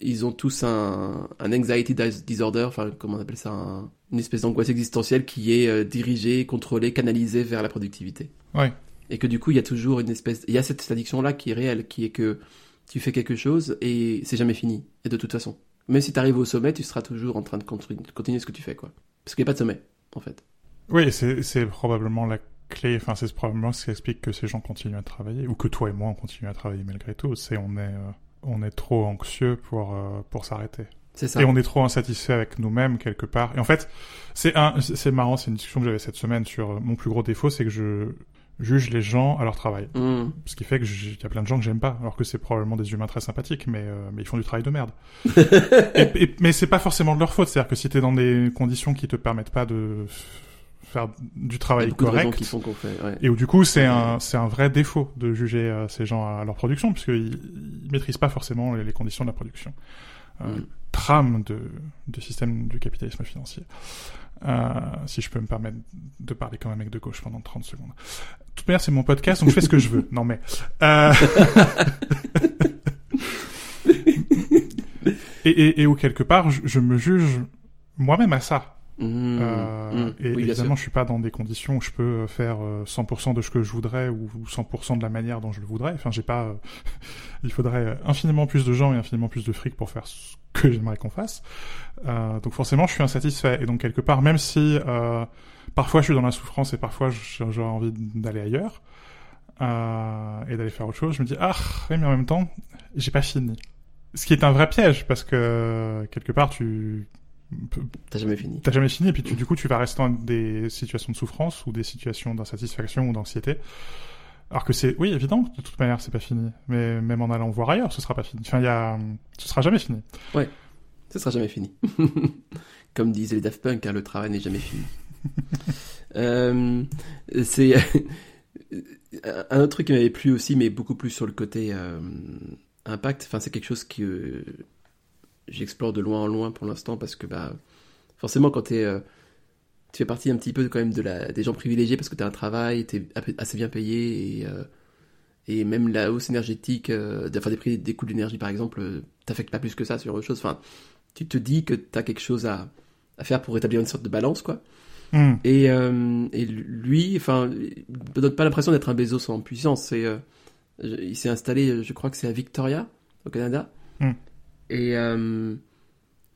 ils ont tous un, un anxiety dis- disorder, enfin, comment on appelle ça, un- une espèce d'angoisse existentielle qui est euh, dirigée, contrôlée, canalisée vers la productivité. Ouais. Et que du coup, il y a toujours une espèce, il y a cette addiction-là qui est réelle, qui est que tu fais quelque chose et c'est jamais fini. Et de toute façon. Même si tu arrives au sommet, tu seras toujours en train de continu- continuer ce que tu fais, quoi. Parce qu'il n'y a pas de sommet, en fait. Oui, c'est c'est probablement la clé, enfin c'est probablement ce qui explique que ces gens continuent à travailler, ou que toi et moi on continue à travailler malgré tout, c'est on est, euh, on est trop anxieux pour, euh, pour s'arrêter. C'est ça. Et on est trop insatisfait avec nous-mêmes quelque part. Et en fait, c'est un, c'est marrant, c'est une discussion que j'avais cette semaine sur euh, mon plus gros défaut, c'est que je juge les gens à leur travail. Mmh. Ce qui fait que il y a plein de gens que j'aime pas, alors que c'est probablement des humains très sympathiques, mais, euh, mais ils font du travail de merde. *laughs* et, et- mais c'est pas forcément de leur faute, c'est-à-dire que si t'es dans des conditions qui te permettent pas de faire du travail correct, qui font qu'on fait, ouais. et où du coup c'est Ouais. un un vrai défaut de juger euh, ces gens à leur production, puisqu'ils ils maîtrisent pas forcément les, les conditions de la production. Euh, Mm. Trame de, de système du capitalisme financier. Euh, si je peux me permettre de parler comme un mec de gauche pendant 30 secondes. Toute manière, c'est mon podcast, donc je fais ce que je veux. Non mais... Euh... *laughs* et, et, et où quelque part, je me juge moi-même à ça. Mmh. Euh, Mmh. Et Oui, évidemment, je suis pas dans des conditions où je peux faire euh, 100% de ce que je voudrais ou 100% de la manière dont je le voudrais. Enfin, j'ai pas. euh, *laughs* Il faudrait infiniment plus de gens et infiniment plus de fric pour faire ce que j'aimerais qu'on fasse. Euh, donc forcément, je suis insatisfait. Et donc quelque part, même si euh, parfois je suis dans la souffrance et parfois j'aurais envie d'aller ailleurs euh, et d'aller faire autre chose, je me dis ah mais en même temps, j'ai pas fini. Ce qui est un vrai piège parce que quelque part, tu T'as jamais fini. T'as jamais fini, et puis tu, du coup, tu vas rester dans des situations de souffrance ou des situations d'insatisfaction ou d'anxiété. Alors que c'est, oui, évident, de toute manière, c'est pas fini. Mais même en allant voir ailleurs, ce sera pas fini. Enfin, il y a, ce sera jamais fini. Ce sera jamais fini. *laughs* Comme disaient les Daft Punk, hein, le travail n'est jamais fini. *laughs* Euh, c'est un autre truc qui m'avait plu aussi, mais beaucoup plus sur le côté euh, impact. Enfin, c'est quelque chose que euh, j'explore de loin en loin pour l'instant parce que bah forcément quand t'es euh, tu fais partie un petit peu quand même de la des gens privilégiés parce que t'as un travail, t'es assez bien payé et euh, et même la hausse énergétique, euh, enfin des prix des coûts d'énergie par exemple, euh, t'affecte pas plus que ça sur autre chose. Enfin, tu te dis que t'as quelque chose à, à faire pour établir une sorte de balance, quoi. Hmm. Et, et lui, enfin, il me donne pas l'impression d'être un Bezos en puissance. C'est, il s'est installé, je crois que c'est à Victoria, au Canada. Hmm. Et, euh,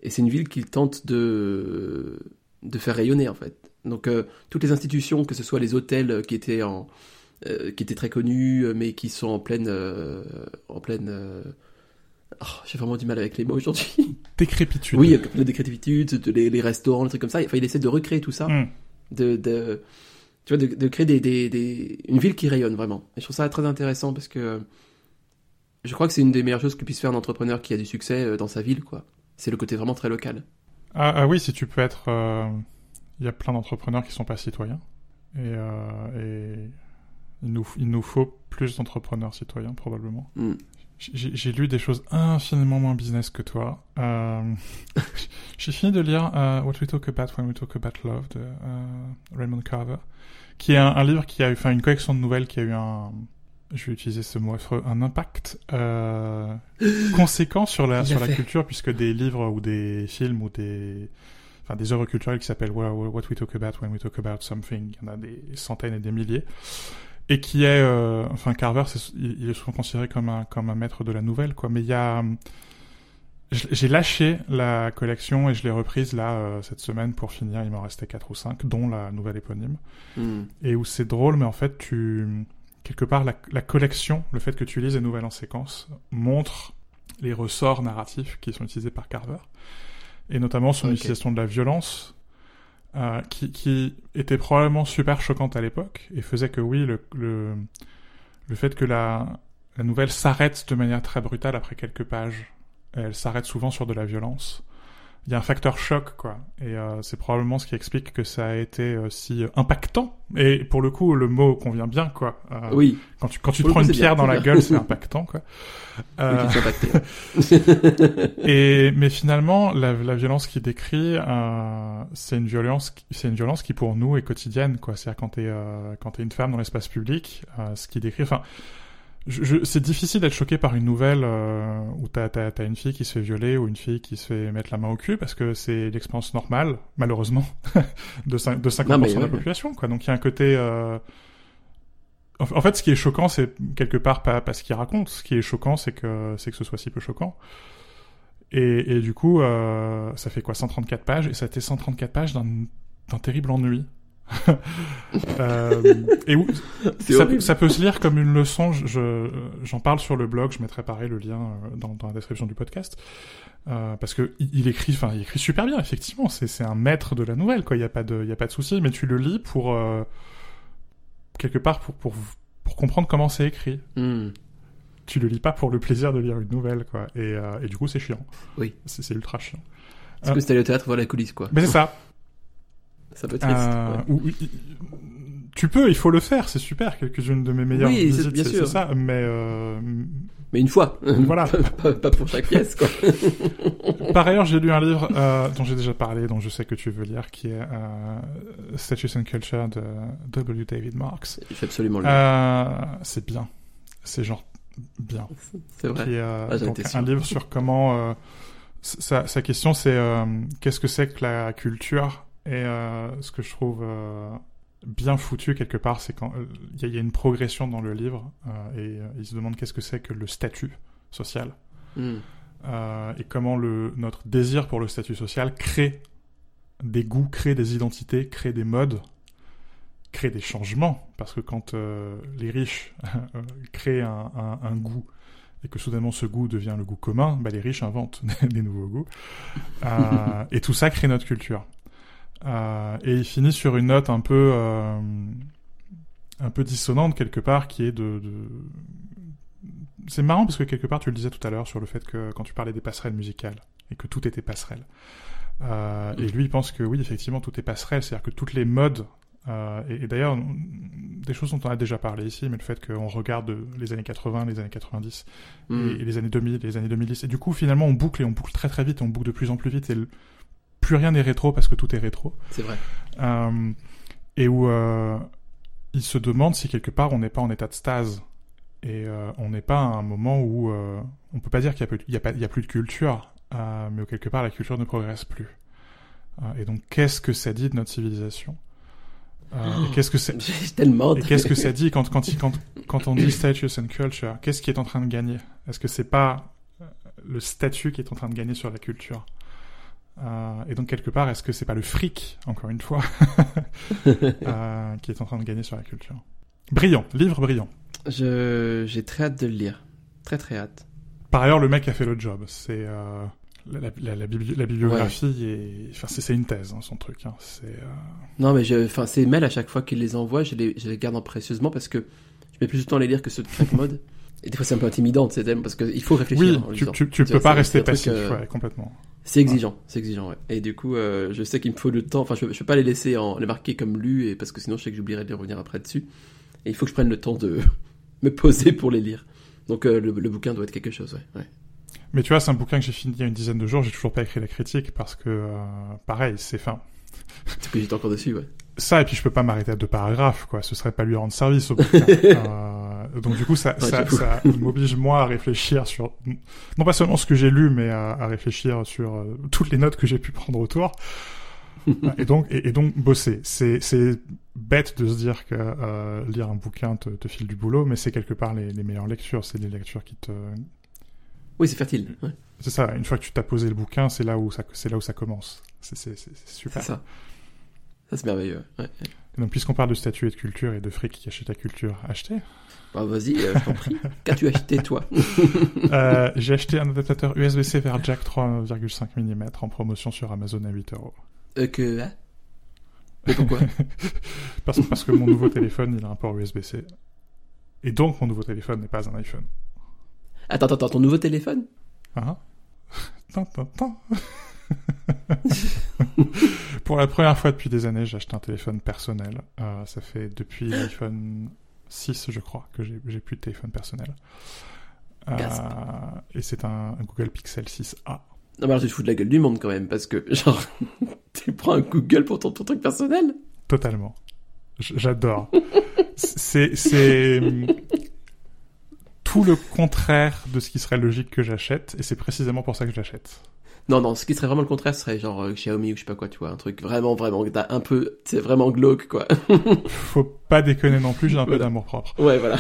et c'est une ville qu'il tente de, de faire rayonner, en fait. Donc, euh, toutes les institutions, que ce soit les hôtels qui étaient en, euh, qui étaient très connus, mais qui sont en pleine, en pleine, oh, j'ai vraiment du mal avec les mots aujourd'hui. *laughs* Décrépitude. Oui, la décrétitude, de- les, les restaurants, les trucs comme ça. Enfin, il essaie de recréer tout ça Hmm. de, de tu vois de, de créer des, des, des- une ville qui rayonne vraiment et je trouve ça très intéressant parce que je crois que c'est une des meilleures choses que puisse faire un entrepreneur qui a du succès euh, dans sa ville quoi c'est le côté vraiment très local Ah, ah oui, si tu peux être... euh, Il y a plein d'entrepreneurs qui sont pas citoyens. Et, euh, et il, nous, il nous faut plus d'entrepreneurs citoyens, probablement. Mm. J'ai lu des choses infiniment moins business que toi. Euh, *laughs* J'ai fini de lire What We Talk About When We Talk About Love de Raymond Carver, qui est un, un livre qui a eu, enfin une collection de nouvelles qui a eu un, je vais utiliser ce mot affreux, un impact *gasps* euh, conséquent sur la sur l'a culture, puisque des livres ou des films ou des enfin des œuvres culturelles qui s'appellent What We Talk About When We Talk About Something, il y en a des centaines et des milliers et qui est, euh, enfin Carver, c'est- il est souvent considéré comme un comme un maître de la nouvelle, quoi. Mais il y a, j'ai lâché la collection et je l'ai reprise là euh, cette semaine pour finir. Il m'en restait quatre ou cinq, dont la nouvelle éponyme. Mm. Et où c'est drôle, mais en fait, tu quelque part la, la collection, le fait que tu lises les nouvelles en séquence, montre les ressorts narratifs qui sont utilisés par Carver, et notamment son utilisation de la violence, euh, qui, qui était probablement super choquante à l'époque, et faisait que oui, le, le, le fait que la, la nouvelle s'arrête de manière très brutale après quelques pages, elle s'arrête souvent sur de la violence. Il y a un facteur choc, quoi. Et euh, c'est probablement ce qui explique que ça a été euh, si impactant. Et pour le coup, le mot convient bien, quoi. Euh, oui Quand tu, quand tu Pour prends coup, une pierre bien, dans la bien. *laughs* gueule, c'est impactant, quoi. Euh, oui, *laughs* et mais finalement, la, la violence qu'il décrit, euh, c'est une violence, c'est une violence qui pour nous est quotidienne, quoi. C'est-à-dire quand t'es euh, quand t'es une femme dans l'espace public, euh, ce qu'il décrit, enfin, je, je- c'est difficile d'être choqué par une nouvelle euh, où t'as t'as t'as une fille qui se fait violer ou une fille qui se fait mettre la main au cul parce que c'est l'expérience normale, malheureusement, *laughs* de, cin- de 50% Non, mais de la ouais. population, quoi. Donc il y a un côté euh, en en fait, ce qui est choquant, c'est quelque part pas, pas ce qu'il raconte. Ce qui est choquant, c'est que c'est que ce soit si peu choquant. Et, et du coup, euh, ça fait quoi? 134 pages Et ça a été 134 pages d'un d'un terrible ennui. *laughs* euh, et où, ça, peut se lire comme une leçon. je- je- J'en parle sur le blog. Je mettrai pareil le lien euh, dans, dans la description du podcast. Euh, parce que il, il écrit, enfin, il écrit super bien. Effectivement, c'est c'est un maître de la nouvelle. Quoi, il y a pas de, il y a pas de souci. Mais tu le lis pour euh, quelque part pour pour pour comprendre comment c'est écrit. Mm. Tu le lis pas pour le plaisir de lire une nouvelle, quoi. Et, et du coup, c'est chiant. Oui. C'est c'est ultra chiant. c'est que c'était le théâtre voir la coulisse quoi Mais c'est ça. *laughs* ça peut être triste Euh, ouais. tu peux, il faut le faire, c'est super. Quelques-unes de mes meilleures Oui, c'est- visites, bien sûr. ça. Mais euh, mais une fois Voilà. *laughs* pas, pour chaque pièce quoi *laughs* par ailleurs, j'ai lu un livre euh, dont j'ai déjà parlé, dont je sais que tu veux lire, qui est euh, Status and Culture de W. David Marks. il faut absolument le Euh, c'est bien, c'est genre bien. c'est vrai Qui Ah, donc un livre sur comment sa, sa question c'est qu'est-ce que c'est que la culture et euh, ce que je trouve euh, bien foutu quelque part c'est quand euh, il y, a- il y a une progression dans le livre et il se demande qu'est-ce que c'est que le statut social Mm. euh, et comment le notre désir pour le statut social crée des goûts crée des identités crée des modes crée des changements parce que quand euh, les riches *laughs* créent un, un, un goût et que soudainement ce goût devient le goût commun, bah, les riches inventent *laughs* des nouveaux goûts. Euh, et tout ça crée notre culture. Euh, et il finit sur une note un peu, euh, un peu dissonante quelque part, qui est de, de... C'est marrant parce que quelque part tu le disais tout à l'heure sur le fait que quand tu parlais des passerelles musicales et que tout était passerelle. Euh, et lui il pense que oui effectivement tout est passerelle, c'est-à-dire que toutes les modes euh, et, et d'ailleurs, des choses dont on a déjà parlé ici, mais le fait qu'on regarde les années 80, les années 90, Mm. et, et les années 2000, les années 2010, et du coup, finalement, on boucle et on boucle très très vite, et on boucle de plus en plus vite, et le- plus rien n'est rétro parce que tout est rétro. c'est vrai Euh, et où euh, il se demande si quelque part on n'est pas en état de stase. Et, euh, on n'est pas à un moment où on peut pas dire qu'il y a, plus- a a de culture, mais où quelque part la culture ne progresse plus. Et donc, qu'est-ce que ça dit de notre civilisation? Qu'est-ce que c'est *laughs* tellement. et qu'est-ce que ça dit quand, quand, il- quand, quand on dit *coughs* status and culture? Qu'est-ce qui est en train de gagner? Est-ce que c'est pas le statut qui est en train de gagner sur la culture? Euh, Et donc quelque part, est-ce que c'est pas le fric, encore une fois, *laughs* euh, qui est en train de gagner sur la culture? Brillant, livre brillant. Je j'ai très hâte de le lire. Très très hâte. Par ailleurs, le mec a fait le job. C'est euh, la, la, la, la bibli- la bibliographie et enfin c'est c'est une thèse, hein, son truc. Hein. C'est Non, mais enfin, ces mails à chaque fois qu'il les envoie, je les, je les garde en précieusement parce que je mets plus de temps à les lire que ceux de Crack Mode. *laughs* Et des fois, c'est un peu intimidant, sais, parce qu'il faut réfléchir. oui, en tu, tu, peux pas c'est- c'est rester passif, euh, ouais, complètement. C'est exigeant, c'est exigeant, ouais. Et du coup, euh, je sais qu'il me faut le temps. Enfin, je, je peux pas les laisser en les marquer comme lus, et parce que sinon, je sais que j'oublierai de les revenir après dessus. Et il faut que je prenne le temps de *laughs* me poser pour les lire. Donc, euh, le, le bouquin doit être quelque chose, ouais. ouais. Mais tu vois, c'est un bouquin que j'ai fini il y a une dizaine de jours, j'ai toujours pas écrit la critique parce que, euh, pareil, c'est fin. *laughs* C'est que j'étais encore dessus, ouais. Ça, et puis je peux pas m'arrêter à deux paragraphes, quoi. Ce serait pas lui rendre service au bouquin. *laughs* Donc du coup, ça, Ouais, ça, j'avoue. ça m'oblige moi à réfléchir sur, non pas seulement ce que j'ai lu, mais à, à réfléchir sur euh, toutes les notes que j'ai pu prendre autour. *laughs* et donc, et, et donc bosser. C'est, c'est bête de se dire que euh, lire un bouquin te, te file du boulot, mais c'est quelque part les, les meilleures lectures. C'est les lectures qui te, Oui, c'est fertile. Ouais, c'est ça. Une fois que tu t'as posé le bouquin, c'est là où ça, c'est là où ça commence. C'est, c'est, c'est, c'est super. c'est ça. Ça, c'est merveilleux. Ouais. donc, puisqu'on parle de statut et de culture et de fric qui achète ta culture, acheter. Bah, vas-y, euh, je t'en prie. *laughs* Qu'as-tu acheté, toi? Euh, j'ai acheté un adaptateur USB-C vers jack 3,5 mm en promotion sur Amazon à 8 euros. euh, Que. hein? Mais pourquoi? *laughs* Parce, parce que mon nouveau téléphone, il a un port USB-C. Et donc, mon nouveau téléphone n'est pas un iPhone. Attends, attends, attends, ton nouveau téléphone? Hein Tin, tin, tin. *laughs* Pour la première fois depuis des années, j'ai acheté un téléphone personnel. Euh, ça fait depuis l'iPhone 6, je crois, que j'ai plus de téléphone personnel. Euh, et c'est un, un Google Pixel 6a. Non, mais alors tu te fous de la gueule du monde quand même, parce que, *laughs* genre, tu prends un Google pour ton, ton truc personnel? Totalement. J'adore. *laughs* c'est hum, tout le contraire de ce qui serait logique que j'achète, et c'est précisément pour ça que je l'achète. Non, non, ce qui serait vraiment le contraire ce serait genre euh, Xiaomi ou je sais pas quoi, tu vois, un truc vraiment, vraiment, un peu, c'est vraiment glauque, quoi. *laughs* Faut pas déconner non plus, j'ai un peu d'amour propre. ouais, voilà.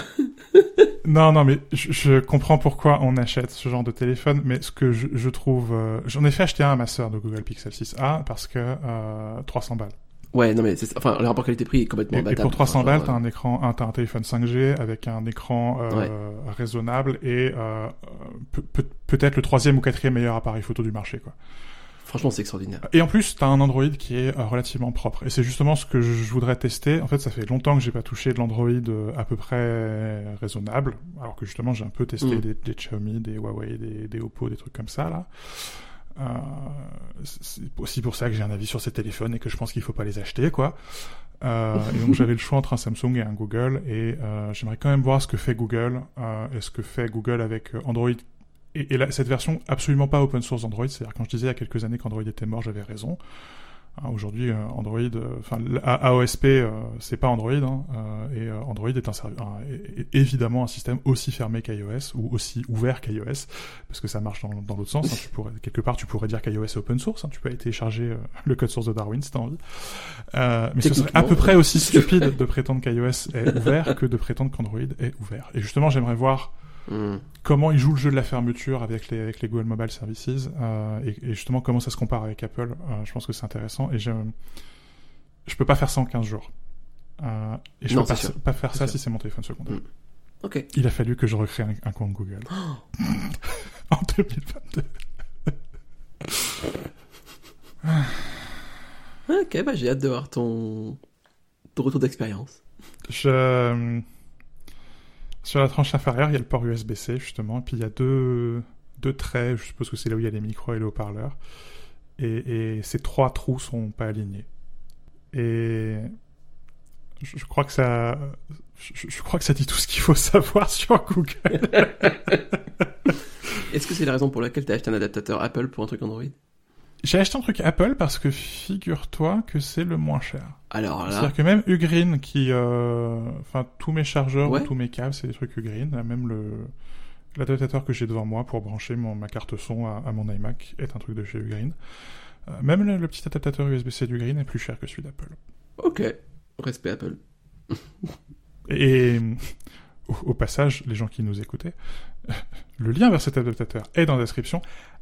*laughs* Non, non, mais je, je comprends pourquoi on achète ce genre de téléphone, mais ce que je, je trouve... euh, J'en ai fait acheter un à ma sœur de Google Pixel 6a parce que euh, 300 balles. Ouais, non, mais c'est, enfin, le rapport qualité-prix est Et, complètement et battable. pour 300 Enfin, balles, t'as un écran, un, t'as un téléphone 5G avec un écran euh, Ouais. raisonnable et euh, pe- pe- peut-être le troisième ou quatrième meilleur appareil photo du marché, quoi. Franchement, c'est extraordinaire. Et en plus, t'as un Android qui est euh, relativement propre. Et c'est justement ce que je voudrais tester. En fait, ça fait longtemps que j'ai pas touché de l'Android euh, à peu près raisonnable. Alors que justement, j'ai un peu testé Mm. des, des Xiaomi, des Huawei, des, des Oppo, des trucs comme ça, là. Euh, c'est aussi pour ça que j'ai un avis sur ces téléphones et que je pense qu'il faut pas les acheter, quoi. Euh, et donc j'avais le choix entre un Samsung et un Google et euh, j'aimerais quand même voir ce que fait Google euh, et ce que fait Google avec euh, Android et, et là, cette version absolument pas open source d'Android, c'est-à-dire quand je disais il y a quelques années qu'Android était mort, j'avais raison. Hein, Aujourd'hui, euh, Android, euh, enfin AOSP, euh, c'est pas Android, hein, et Android est, un servi- un- est- est évidemment un système aussi fermé qu'iOS ou aussi ouvert qu'iOS, parce que ça marche dans, dans l'autre sens. hein. tu pourrais, quelque part, tu pourrais dire qu'iOS est open source. hein. tu peux aller télécharger le code source de Darwin si t'as envie. Euh, mais ce serait à peu près aussi stupide de prétendre qu'iOS est ouvert que de prétendre qu'Android est ouvert. Et justement, j'aimerais voir Hmm. comment ils jouent le jeu de la fermeture avec les, avec les Google Mobile Services euh, et, et justement comment ça se compare avec Apple. Euh, je pense que c'est intéressant et je je peux pas faire ça en 15 jours. Euh, et je Non, peux pas, faire ça sûr. si c'est mon téléphone secondaire. Mm. Ok. Il a fallu que je recrée un, un compte Google *gasps* *gasps* en 2022. Ok, bah j'ai hâte de voir ton, ton retour d'expérience. Je... Sur la tranche inférieure, il y a le port USB-C justement, et puis il y a deux, deux traits, je suppose que c'est là où il y a les micros et les haut-parleurs, et, ces trois trous sont pas alignés. Et je, crois que ça, je, crois que ça dit tout ce qu'il faut savoir *laughs* sur Google. Est-ce que c'est la raison pour laquelle t'as acheté un adaptateur Apple pour un truc Android? J'ai acheté un truc Apple parce que figure-toi que c'est le moins cher. Alors là, C'est-à-dire que même Ugreen, qui, euh, enfin, tous mes chargeurs Ouais. ou tous mes câbles, c'est des trucs Ugreen. Même le l'adaptateur que j'ai devant moi pour brancher mon, ma carte son à, à mon iMac est un truc de chez Ugreen. Euh, même le, le petit adaptateur USB-C d'Ugreen est plus cher que celui d'Apple. ok, respect Apple. Et au, au passage, les gens qui nous écoutaient, *laughs* le lien vers cet adaptateur est dans la description.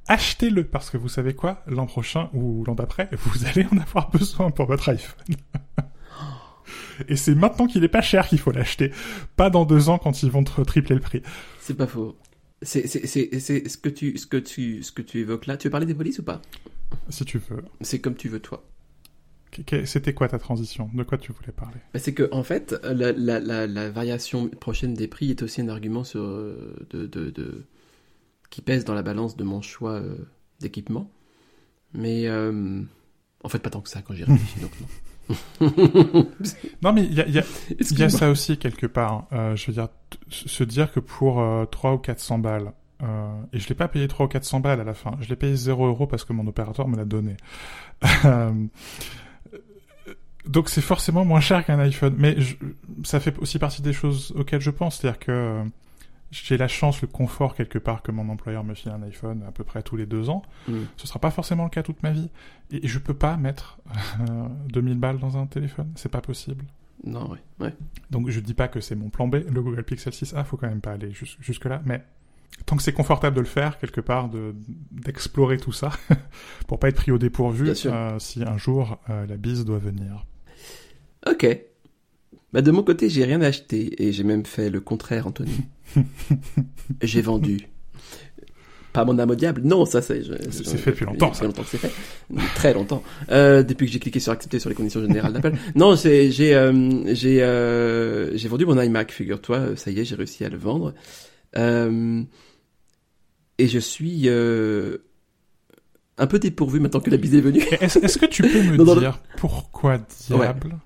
Achetez-le parce que vous savez quoi, l'an prochain ou l'an d'après, vous allez en avoir besoin pour votre iPhone. *laughs* Et c'est maintenant qu'il est pas cher qu'il faut l'acheter, pas dans deux ans quand ils vont tripler le prix. C'est pas faux. C'est c'est- c'est- c'est ce que tu ce que tu ce que tu évoques là. Tu veux parler des polices ou pas? Si tu veux. C'est comme tu veux toi. C'était quoi ta transition? De quoi tu voulais parler? Bah, c'est que en fait, la, la, la, la variation prochaine des prix est aussi un argument sur euh, de, de, de- qui pèse dans la balance de mon choix euh, d'équipement. Mais euh, en fait, pas tant que ça quand j'y réfléchis. donc non. *laughs* Non mais il y a, y a- y a ça aussi quelque part. Euh, je veux dire, se dire que pour euh, 3 ou 400 balles, euh, et je l'ai pas payé 3 ou 400 balles à la fin, je l'ai payé 0 euros parce que mon opérateur me l'a donné. *laughs* Euh, Donc c'est forcément moins cher qu'un iPhone, mais je- ça fait aussi partie des choses auxquelles je pense, c'est-à-dire que euh, j'ai la chance, le confort quelque part que mon employeur me file un iPhone à peu près tous les deux ans. Mm. Ce sera pas forcément le cas toute ma vie, et, je peux pas mettre euh, 2000 balles dans un téléphone, c'est pas possible. Non, ouais. Donc je dis pas que c'est mon plan B, le Google Pixel 6a, faut quand même pas aller jus- jusque là, mais tant que c'est confortable de le faire quelque part, de d'explorer tout ça, *laughs* pour pas être pris au dépourvu euh, si un jour euh, la bise doit venir. Ok. Bah, de mon côté, j'ai rien acheté et j'ai même fait le contraire, Anthony. *laughs* j'ai vendu. Pas mon âme au diable, non, ça c'est. C'est- fait depuis longtemps, ça. longtemps que c'est fait. Très longtemps. Euh, depuis que j'ai cliqué sur accepter sur les conditions générales d'Apple. *laughs* non, j'ai j'ai euh, j'ai euh, j'ai vendu mon iMac, figure-toi. Ça y est, j'ai réussi à le vendre. Et je suis un peu dépourvu maintenant que la bise est venue. Est-ce que tu peux *laughs* me Non, non, dire pourquoi diable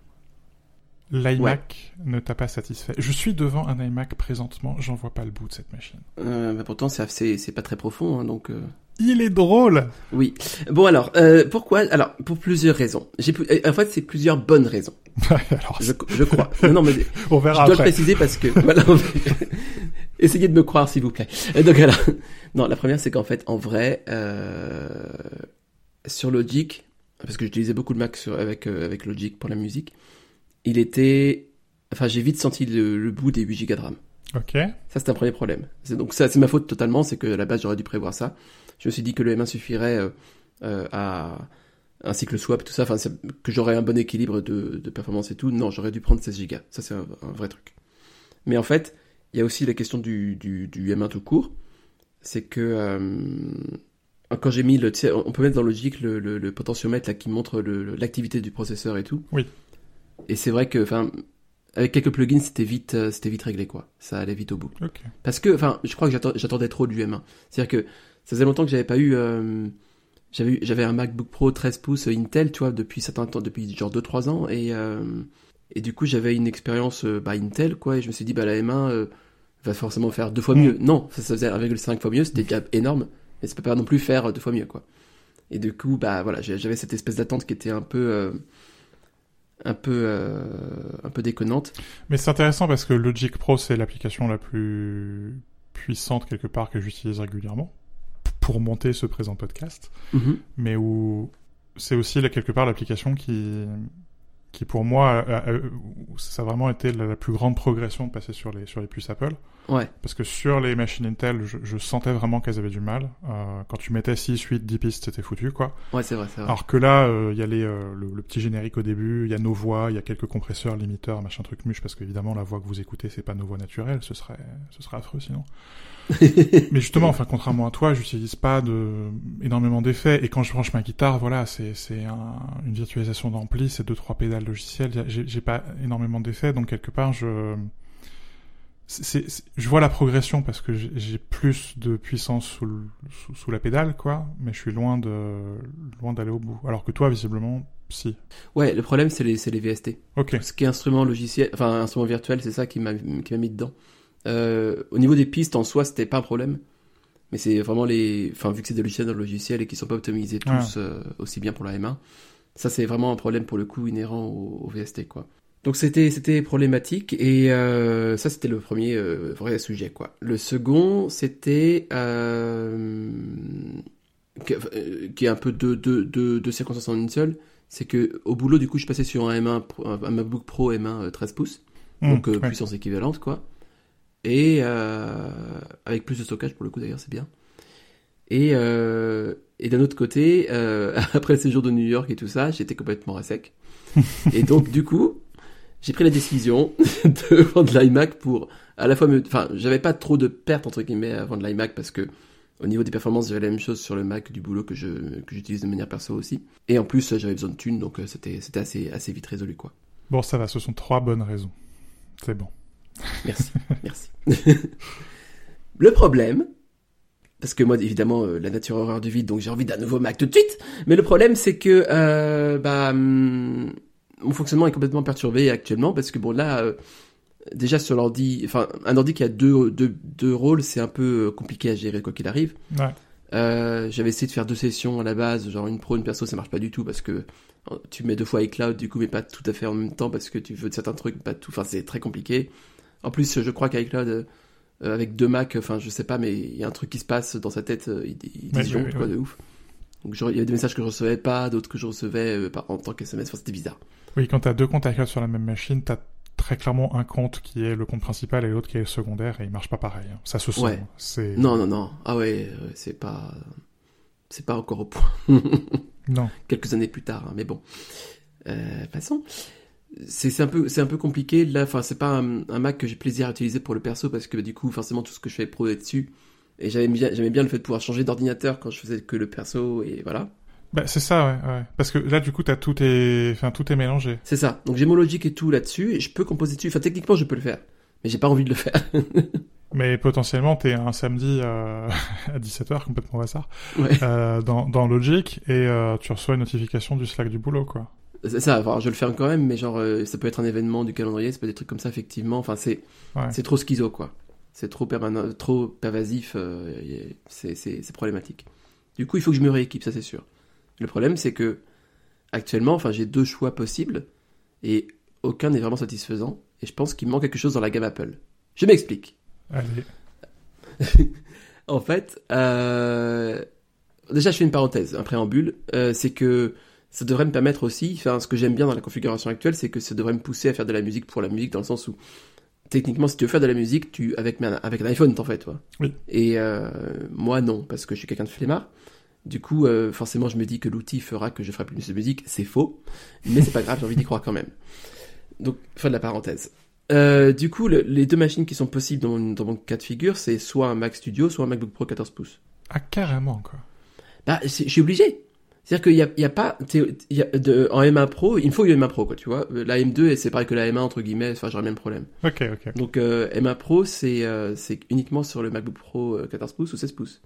l'iMac ne t'a pas satisfait Je suis devant un iMac présentement, j'en vois pas le bout de cette machine. Euh, bah, pourtant, c'est pas très profond, hein, donc. euh, Il est drôle Oui. Bon alors, euh, pourquoi Alors, pour plusieurs raisons. J'ai, euh, en fait, c'est plusieurs bonnes raisons. *laughs* Alors, Je, je crois. Non, non, mais *laughs* on je verra dois le après. préciser parce que *laughs* voilà. Essayez de me croire, s'il vous plaît. Donc alors, non, la première, c'est qu'en fait, en vrai, sur Logic, parce que j'utilisais beaucoup le Mac sur, avec avec Logic pour la musique, il était, enfin, j'ai vite senti le, le bout des 8 Go de RAM. Ok. Ça, c'est un premier problème. C'est, donc ça, c'est ma faute totalement, c'est que à la base, j'aurais dû prévoir ça. Je me suis dit que le M1 suffirait euh, euh, à un cycle swap, tout ça, enfin, que j'aurais un bon équilibre de, de performance et tout. Non, j'aurais dû prendre 16 Go. Ça, c'est un, un vrai truc. Mais en fait, il y a aussi la question du, du, du M1 tout court. C'est que euh, quand j'ai mis le, on peut mettre dans Logic le, le, le potentiomètre là, qui montre l'activité du processeur et tout. Oui. Et c'est vrai que, enfin, avec quelques plugins, c'était vite, euh, c'était vite réglé, quoi. Ça allait vite au bout. Parce que, enfin, je crois que j'attend- j'attendais trop du M1. C'est-à-dire que ça faisait longtemps que j'avais pas eu. euh, j'avais un MacBook Pro 13 pouces Intel, tu vois, depuis certains temps, depuis genre 2-3 ans, et euh, et du coup j'avais une expérience bah, Intel, quoi, et je me suis dit bah la M1 euh, va forcément faire deux fois mieux. Non, ça, ça faisait 1,5 fois mieux, c'était déjà énorme, mais ça peut pas non plus faire deux fois mieux, quoi. Et du coup, bah voilà, j'avais cette espèce d'attente qui était un peu un peu euh, un peu déconnante. Mais c'est intéressant parce que Logic Pro, c'est l'application la plus puissante quelque part que j'utilise régulièrement pour monter ce présent podcast, Mhm. mais où c'est aussi là, quelque part l'application qui qui pour moi ça a vraiment été la, plus grande progression de passer sur les sur les puces Apple Ouais, parce que sur les machines Intel je, je sentais vraiment qu'elles avaient du mal Euh, quand tu mettais 6, 8, 10 pistes c'était foutu quoi ouais, c'est vrai, c'est vrai. alors que là, il y a les, euh, le, le petit générique au début, il y a nos voix, il y a quelques compresseurs, limiteurs, machin truc muche, parce qu'évidemment, la voix que vous écoutez, c'est pas nos voix naturelles, ce serait, ce serait affreux sinon. *laughs* Mais justement, enfin, contrairement à toi, j'utilise pas de, énormément d'effets, et quand je branche ma guitare, voilà, c'est, c'est un- une virtualisation d'ampli, c'est deux, trois pédales logicielles, j'ai, pas énormément d'effets, donc quelque part, je, c'est, je vois la progression parce que j'ai, plus de puissance sous, le- sous, sous la pédale, quoi, mais je suis loin de, loin d'aller au bout. Alors que toi, visiblement, si. Ouais, le problème c'est les c'est les VST. Ok. Ce qui est instrument logiciel, enfin instrument virtuel, c'est ça qui m'a qui m'a mis dedans. Euh, au niveau des pistes en soi, c'était pas un problème. Mais c'est vraiment les, enfin vu que c'est des logiciels dans le logiciel et qui sont pas optimisés tous euh, aussi bien pour la M1, ça c'est vraiment un problème pour le coup inhérent au, au VST quoi. Donc c'était c'était problématique et euh, ça c'était le premier euh, vrai sujet quoi. Le second c'était qui est un peu deux, deux, deux, deux circonstances en une seule, c'est que au boulot du coup je passais sur un M1 un MacBook Pro M1 13 pouces, Mmh, donc ouais. puissance équivalente quoi, et euh, avec plus de stockage pour le coup d'ailleurs c'est bien. Et euh, et d'un autre côté, euh, *laughs* après le séjour de New York et tout ça, j'étais complètement à sec. *laughs* et donc du coup, j'ai pris la décision *laughs* de vendre l'iMac pour à la fois me... Enfin, j'avais pas trop de pertes entre guillemets à vendre l'iMac parce que au niveau des performances, j'avais la même chose sur le Mac du boulot que je que j'utilise de manière perso aussi. Et en plus, j'avais besoin de thunes, donc c'était c'était assez assez vite résolu quoi. Bon, ça va, ce sont trois bonnes raisons. C'est bon. Merci, merci. *laughs* le problème, parce que moi évidemment euh, la nature horreur du vide, donc j'ai envie d'un nouveau Mac tout de suite. Mais le problème c'est que euh, bah hum, mon fonctionnement est complètement perturbé actuellement parce que bon là euh, déjà sur l'ordi, enfin un ordi qui a deux deux, deux rôles, c'est un peu compliqué à gérer quoi qu'il arrive. Ouais. J'avais essayé de faire deux sessions à la base, genre une pro, une perso, ça marche pas du tout parce que tu mets deux fois iCloud du coup, mais pas tout à fait en même temps parce que tu veux certains trucs, pas tout. Enfin, c'est très compliqué. En plus, je crois qu'iCloud euh, avec deux Mac, enfin, je sais pas, mais il y a un truc qui se passe dans sa tête, euh, il, il Ouais, disjoncte ouais, quoi de ouf. Donc il y avait des messages que je recevais pas, d'autres que je recevais euh, par, en tant qu'SMS. Enfin, c'était bizarre. Oui, quand t'as deux comptes iCloud sur la même machine, t'as très clairement un compte qui est le compte principal et l'autre qui est le secondaire et il marche pas pareil. hein. Ça se sent. Ouais. C'est Non, non, non. Ah ouais, c'est pas, c'est pas encore au point. *laughs* non. quelques années plus tard, hein, mais bon. Euh, passons. C'est un peu c'est un peu compliqué là. Enfin, c'est pas un, un Mac que j'ai plaisir à utiliser pour le perso parce que du coup, forcément, tout ce que je fais pro est dessus. Et j'aimais bien j'aimais bien le fait de pouvoir changer d'ordinateur quand je faisais que le perso et voilà. Bah, c'est ça, ouais, ouais. Parce que là, du coup, t'as tout est, enfin, tout est mélangé. C'est ça. Donc j'ai mon logic et tout là-dessus et je peux composer dessus. Enfin, techniquement, je peux le faire, mais j'ai pas envie de le faire. *laughs* Mais potentiellement, t'es un samedi euh, *laughs* à 17h, complètement au hasard, ouais. euh, dans, dans Logic et euh, tu reçois une notification du Slack du boulot, quoi. C'est ça. Enfin, je le fais quand même, mais genre euh, ça peut être un événement du calendrier, ça peut être des trucs comme ça effectivement. Enfin, c'est Ouais. c'est trop schizo quoi. C'est trop permanent, trop pervasif, euh, c'est problématique. Du coup, il faut que je me rééquipe, ça c'est sûr. Le problème, c'est que actuellement, enfin, j'ai deux choix possibles et aucun n'est vraiment satisfaisant. Et je pense qu'il manque quelque chose dans la gamme Apple. Je m'explique. Allez. *laughs* En fait, euh, déjà, je fais une parenthèse, un préambule. euh, c'est que ça devrait me permettre aussi, enfin, ce que j'aime bien dans la configuration actuelle, c'est que ça devrait me pousser à faire de la musique pour la musique, dans le sens où, techniquement, si tu veux faire de la musique, tu avec, avec un iPhone, t'en fais, toi. Oui. Et euh, moi, non, parce que je suis quelqu'un de flemmard. Du coup, euh, forcément, je me dis que l'outil fera que je ferai plus de musique. C'est faux, mais c'est pas grave, j'ai envie d'y croire quand même. Donc, fin de la parenthèse. Euh, du coup, le- les deux machines qui sont possibles dans mon, dans mon cas de figure, c'est soit un Mac Studio, soit un MacBook Pro 14 pouces. Ah, carrément, quoi. Bah, je suis obligé. C'est-à-dire qu'il y a, il y a pas, t'es- il y a de, en M1 Pro, il me faut une M1 Pro, quoi, tu vois. La M2, c'est pareil que la M1, entre guillemets, enfin, j'aurais le même problème. Ok, ok. Donc, euh, M1 Pro, c'est, euh, c'est uniquement sur le MacBook Pro euh, 14 pouces ou 16 pouces.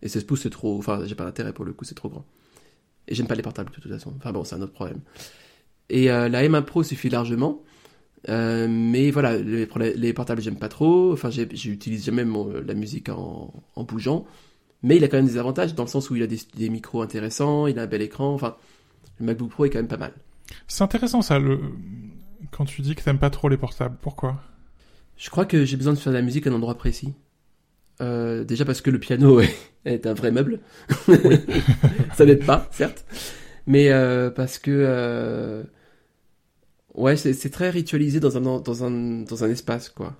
Et 16 pouces, c'est trop, enfin, j'ai pas d'intérêt pour le coup, c'est trop grand. Et j'aime pas les portables, de toute façon. Enfin bon, c'est un autre problème. Et euh, la M1 Pro suffit largement. Euh, mais voilà, les, portables, j'aime pas trop. Enfin, j'ai- j'utilise jamais mon- la musique en, en bougeant. Mais il a quand même des avantages dans le sens où il a des, des micros intéressants, il a un bel écran. Enfin, le MacBook Pro est quand même pas mal. C'est intéressant, ça, le... quand tu dis que t'aimes pas trop les portables. Pourquoi? Je crois que j'ai besoin de faire de la musique à un endroit précis. Euh, déjà parce que le piano *laughs* est, est un vrai meuble. *laughs* Ça n'aide pas, certes. Mais euh, parce que... euh, Ouais, c'est très ritualisé dans un, dans un, dans un espace, quoi.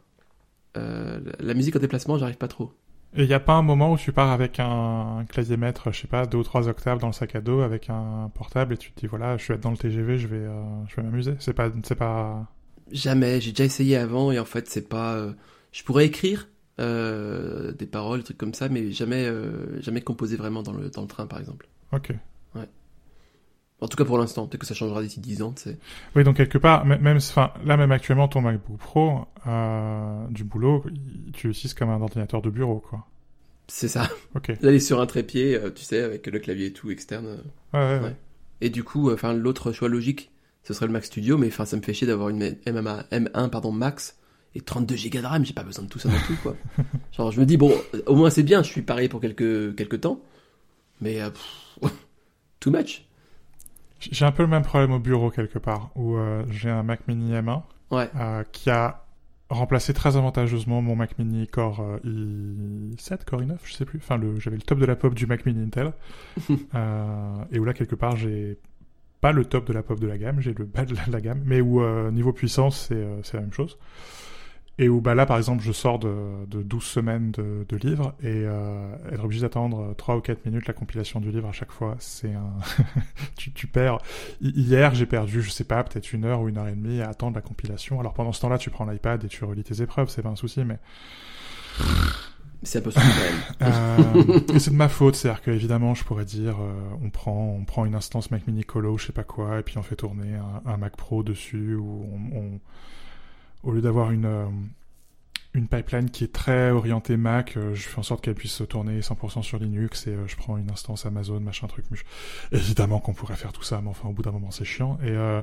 La musique en déplacement, j'arrive pas trop. Et y a pas un moment où tu pars avec un, clavier maître, je sais pas, deux ou trois octaves dans le sac à dos avec un portable et tu te dis voilà, je être dans le TGV, je vais, euh, je vais m'amuser. C'est pas, c'est pas. Jamais, j'ai déjà essayé avant et en fait c'est pas... euh, Je pourrais écrire euh, des paroles, des trucs comme ça, mais jamais, euh, jamais composer vraiment dans le, dans le train par exemple. Ok. En tout cas pour l'instant, peut-être que ça changera d'ici 10 ans, tu sais. Oui, donc quelque part, même, enfin, là même actuellement, ton MacBook Pro euh, du boulot, tu l'utilises comme un ordinateur de bureau, quoi. C'est ça. Ok. Là, il est sur un trépied, euh, tu sais, avec le clavier et tout externe. euh. Ouais, ouais, ouais. Ouais. Et du coup, enfin, l'autre choix logique, ce serait le Mac Studio, mais enfin, ça me fait chier d'avoir une MMA M1 pardon Max et 32 gigas de RAM, j'ai pas besoin de tout ça non plus, quoi. *laughs* Genre, je me dis, bon, au moins c'est bien, je suis pareil pour quelques, quelques temps, mais euh, pff, *laughs* too much. J'ai un peu le même problème au bureau quelque part, où euh, j'ai un Mac Mini M1 Ouais, euh, qui a remplacé très avantageusement mon Mac Mini Core euh, i7, Core i9, je sais plus. Enfin, j'avais le top de la pop du Mac Mini Intel, *laughs* et où là quelque part j'ai pas le top de la pop de la gamme, j'ai le bas de la, la gamme, mais où niveau puissance c'est la même chose. Et où bah là par exemple je sors de, de 12 semaines de, de livres et euh, être obligé d'attendre 3 ou 4 minutes la compilation du livre à chaque fois, c'est un... *laughs* tu, tu perds... Hi- Hier j'ai perdu, je sais pas, peut-être une heure ou une heure et demie à attendre la compilation. Alors pendant ce temps-là tu prends l'iPad et tu relis tes épreuves, c'est pas un souci, mais... c'est un peu. *laughs* Euh, et c'est de ma faute, c'est-à-dire que évidemment je pourrais dire euh, on prend on prend une instance Mac Mini Colo, je sais pas quoi, et puis on fait tourner un, un Mac Pro dessus, ou on, on- au lieu d'avoir une euh, une pipeline qui est très orientée Mac, euh, je fais en sorte qu'elle puisse tourner 100% sur Linux et euh, je prends une instance Amazon, machin truc muche. Évidemment qu'on pourrait faire tout ça, mais enfin au bout d'un moment c'est chiant et euh,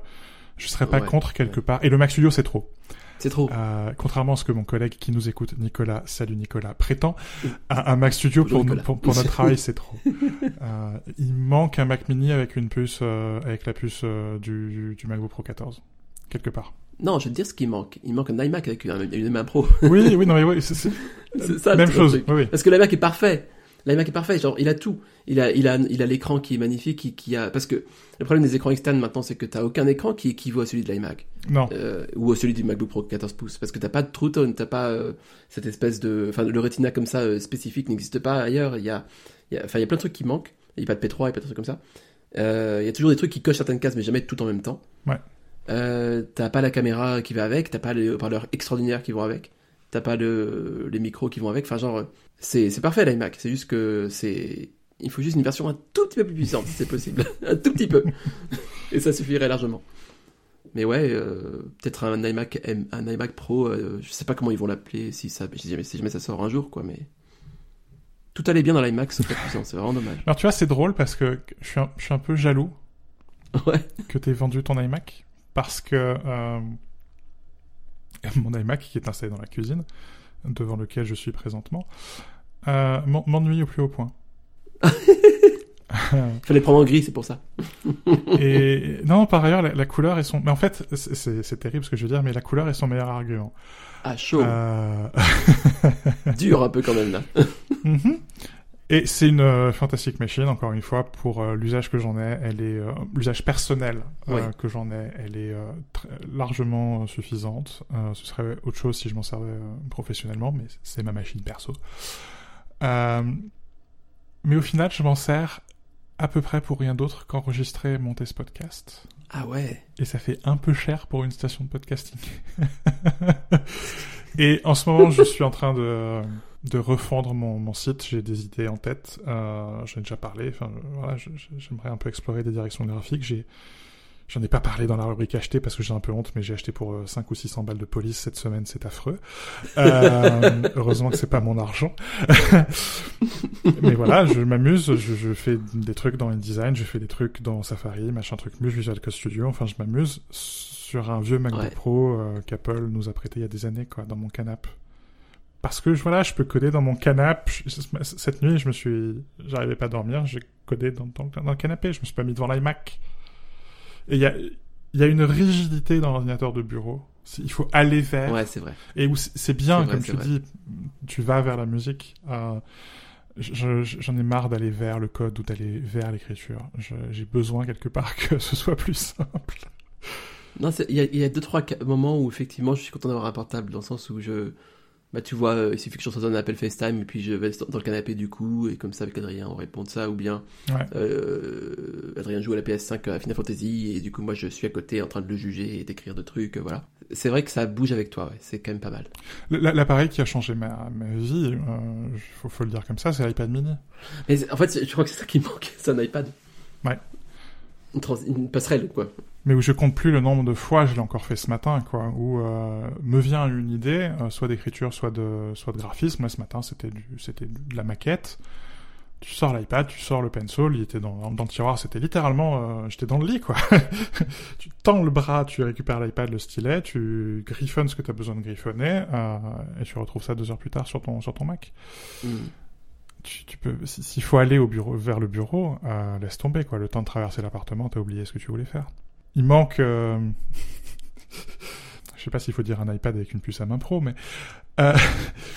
je serais pas Ouais, contre quelque ouais. part. Et le Mac Studio c'est trop. C'est trop. Euh, contrairement à ce que mon collègue qui nous écoute, Nicolas, salut Nicolas, prétend, un, un Mac Studio Bonjour, pour, Nicolas. pour, pour notre *laughs* travail, c'est trop. Euh, il manque un Mac Mini avec une puce, avec la puce du, du MacBook Pro 14, quelque part. Non, je vais te dire ce qui manque. Il manque un iMac avec une, une pro. *laughs* Oui, oui, non, mais oui, c'est *laughs* ça. même chose. Oui, oui. Parce que l'iMac est parfait. L'iMac est parfait. Genre, il a tout. Il a, il a, il a l'écran qui est magnifique, qui, qui a, parce que le problème des écrans externes maintenant, c'est que t'as aucun écran qui équivaut à celui de l'iMac. Non, euh, ou à celui du MacBook Pro 14 pouces parce que t'as pas de True Tone, t'as pas euh, cette espèce de, enfin le Retina comme ça euh, spécifique n'existe pas ailleurs. Il y a, il y a, enfin il y a plein de trucs qui manquent. Il y a pas de P3, il y a pas de trucs comme ça. Il y a toujours des trucs qui cochent certaines cases, mais jamais tout en même temps. Ouais. Euh, t'as pas la caméra qui va avec, t'as pas les haut-parleurs extraordinaires qui vont avec, t'as pas le, les micros qui vont avec. Enfin genre, c'est c'est parfait l'iMac. C'est juste que c'est, il faut juste une version un tout petit peu plus puissante, si c'est possible, *laughs* un tout petit peu, et ça suffirait largement. Mais ouais, euh, peut-être un iMac, M- un iMac Pro, euh, je sais pas comment ils vont l'appeler, si, ça, si, jamais, si jamais ça sort un jour, quoi, mais. Tout allait bien dans l'iMac, sauf la puissance, c'est vraiment dommage. alors tu vois, c'est drôle parce que je suis un, je suis un peu jaloux Ouais. que t'aies vendu ton iMac parce que euh, *laughs* mon iMac qui est installé dans la cuisine, devant lequel je suis présentement, euh, m'en- m'ennuie au plus haut point. Il *laughs* fallait prendre en gris, c'est pour ça. *laughs* Et non, par ailleurs, la, la couleur est son. Mais en fait, c'est terrible ce que je veux dire, mais la couleur est son meilleur argument. Ah, chaud. Euh, Dur un peu quand même, là. mhm. Et c'est une euh, fantastique machine, encore une fois, pour euh, l'usage que j'en ai. Elle est euh, l'usage personnel Oui. que j'en ai. Elle est très- largement suffisante. Ce serait autre chose si je m'en servais professionnellement, mais c'est ma machine perso. Mais au final, je m'en sers à peu près pour rien d'autre qu'enregistrer et monter ce podcast. Ah ouais. Et ça fait un peu cher pour une station de podcasting. *laughs* et en ce moment, je suis en train de, de refondre mon, mon site. J'ai des idées en tête. Euh, J'en ai déjà parlé. Enfin, euh, voilà, j'aimerais un peu explorer des directions graphiques. J'ai, j'en ai pas parlé dans la rubrique acheté parce que j'ai un peu honte, mais j'ai acheté pour euh, 5 ou 600 balles de police cette semaine. C'est affreux. Euh, *laughs* heureusement que c'est pas mon argent. *laughs* mais voilà, je m'amuse. Je, je fais des trucs dans InDesign, je fais des trucs dans Safari, machin truc, plus Visual Code Studio. Enfin, je m'amuse sur un vieux MacBook Ouais. Pro euh, qu'Apple nous a prêté il y a des années, quoi, dans mon canap. Parce que voilà, je peux coder dans mon canap. Je- Cette nuit, je me suis, j'arrivais pas à dormir, j'ai codé dans, dans, dans le canapé. Je me suis pas mis devant l'iMac. Et il y a, il y a une rigidité dans l'ordinateur de bureau. Il faut aller vers. Ouais, c'est vrai. Et où c'est bien, vrai, comme tu vrai. dis, tu vas vers la musique. Euh, je- je- J'en ai marre d'aller vers le code ou d'aller vers l'écriture. J'ai besoin quelque part *laughs* que ce soit plus simple. Non, il y a, y a deux, trois moments où effectivement je suis content d'avoir un portable, dans le sens où je. Bah, tu vois, euh, il suffit que je reçoive un appel FaceTime et puis je vais dans le canapé du coup, et comme ça avec Adrien on répond de ça, ou bien Ouais. euh, Adrien joue à la PS5 à Final Fantasy et du coup moi je suis à côté en train de le juger et d'écrire des trucs, euh, voilà. C'est vrai que ça bouge avec toi, ouais, c'est quand même pas mal. L'appareil qui a changé ma, ma vie, euh, faut, faut le dire comme ça, c'est l'iPad mini. Mais en fait, je crois que c'est ça qui manque, *laughs* c'est un iPad. Ouais. Une, une passerelle, quoi. Mais où je compte plus le nombre de fois, je l'ai encore fait ce matin, quoi, où euh, me vient une idée, euh, soit d'écriture, soit de, soit de graphisme. Là, ce matin, c'était du, c'était de la maquette. tu sors l'iPad, tu sors le pencil, il était dans, dans le tiroir, c'était littéralement, euh, j'étais dans le lit, quoi. *laughs* tu tends le bras, tu récupères l'iPad, le stylet, tu griffonnes ce que tu as besoin de griffonner, euh, et tu retrouves ça deux heures plus tard sur ton, sur ton Mac. Mm. Tu, tu peux, si- s'il faut aller au bureau, vers le bureau, euh, laisse tomber, quoi. Le temps de traverser l'appartement, t'as oublié ce que tu voulais faire. Il manque, euh, *laughs* je sais pas s'il faut dire un iPad avec une puce à main pro, mais, euh,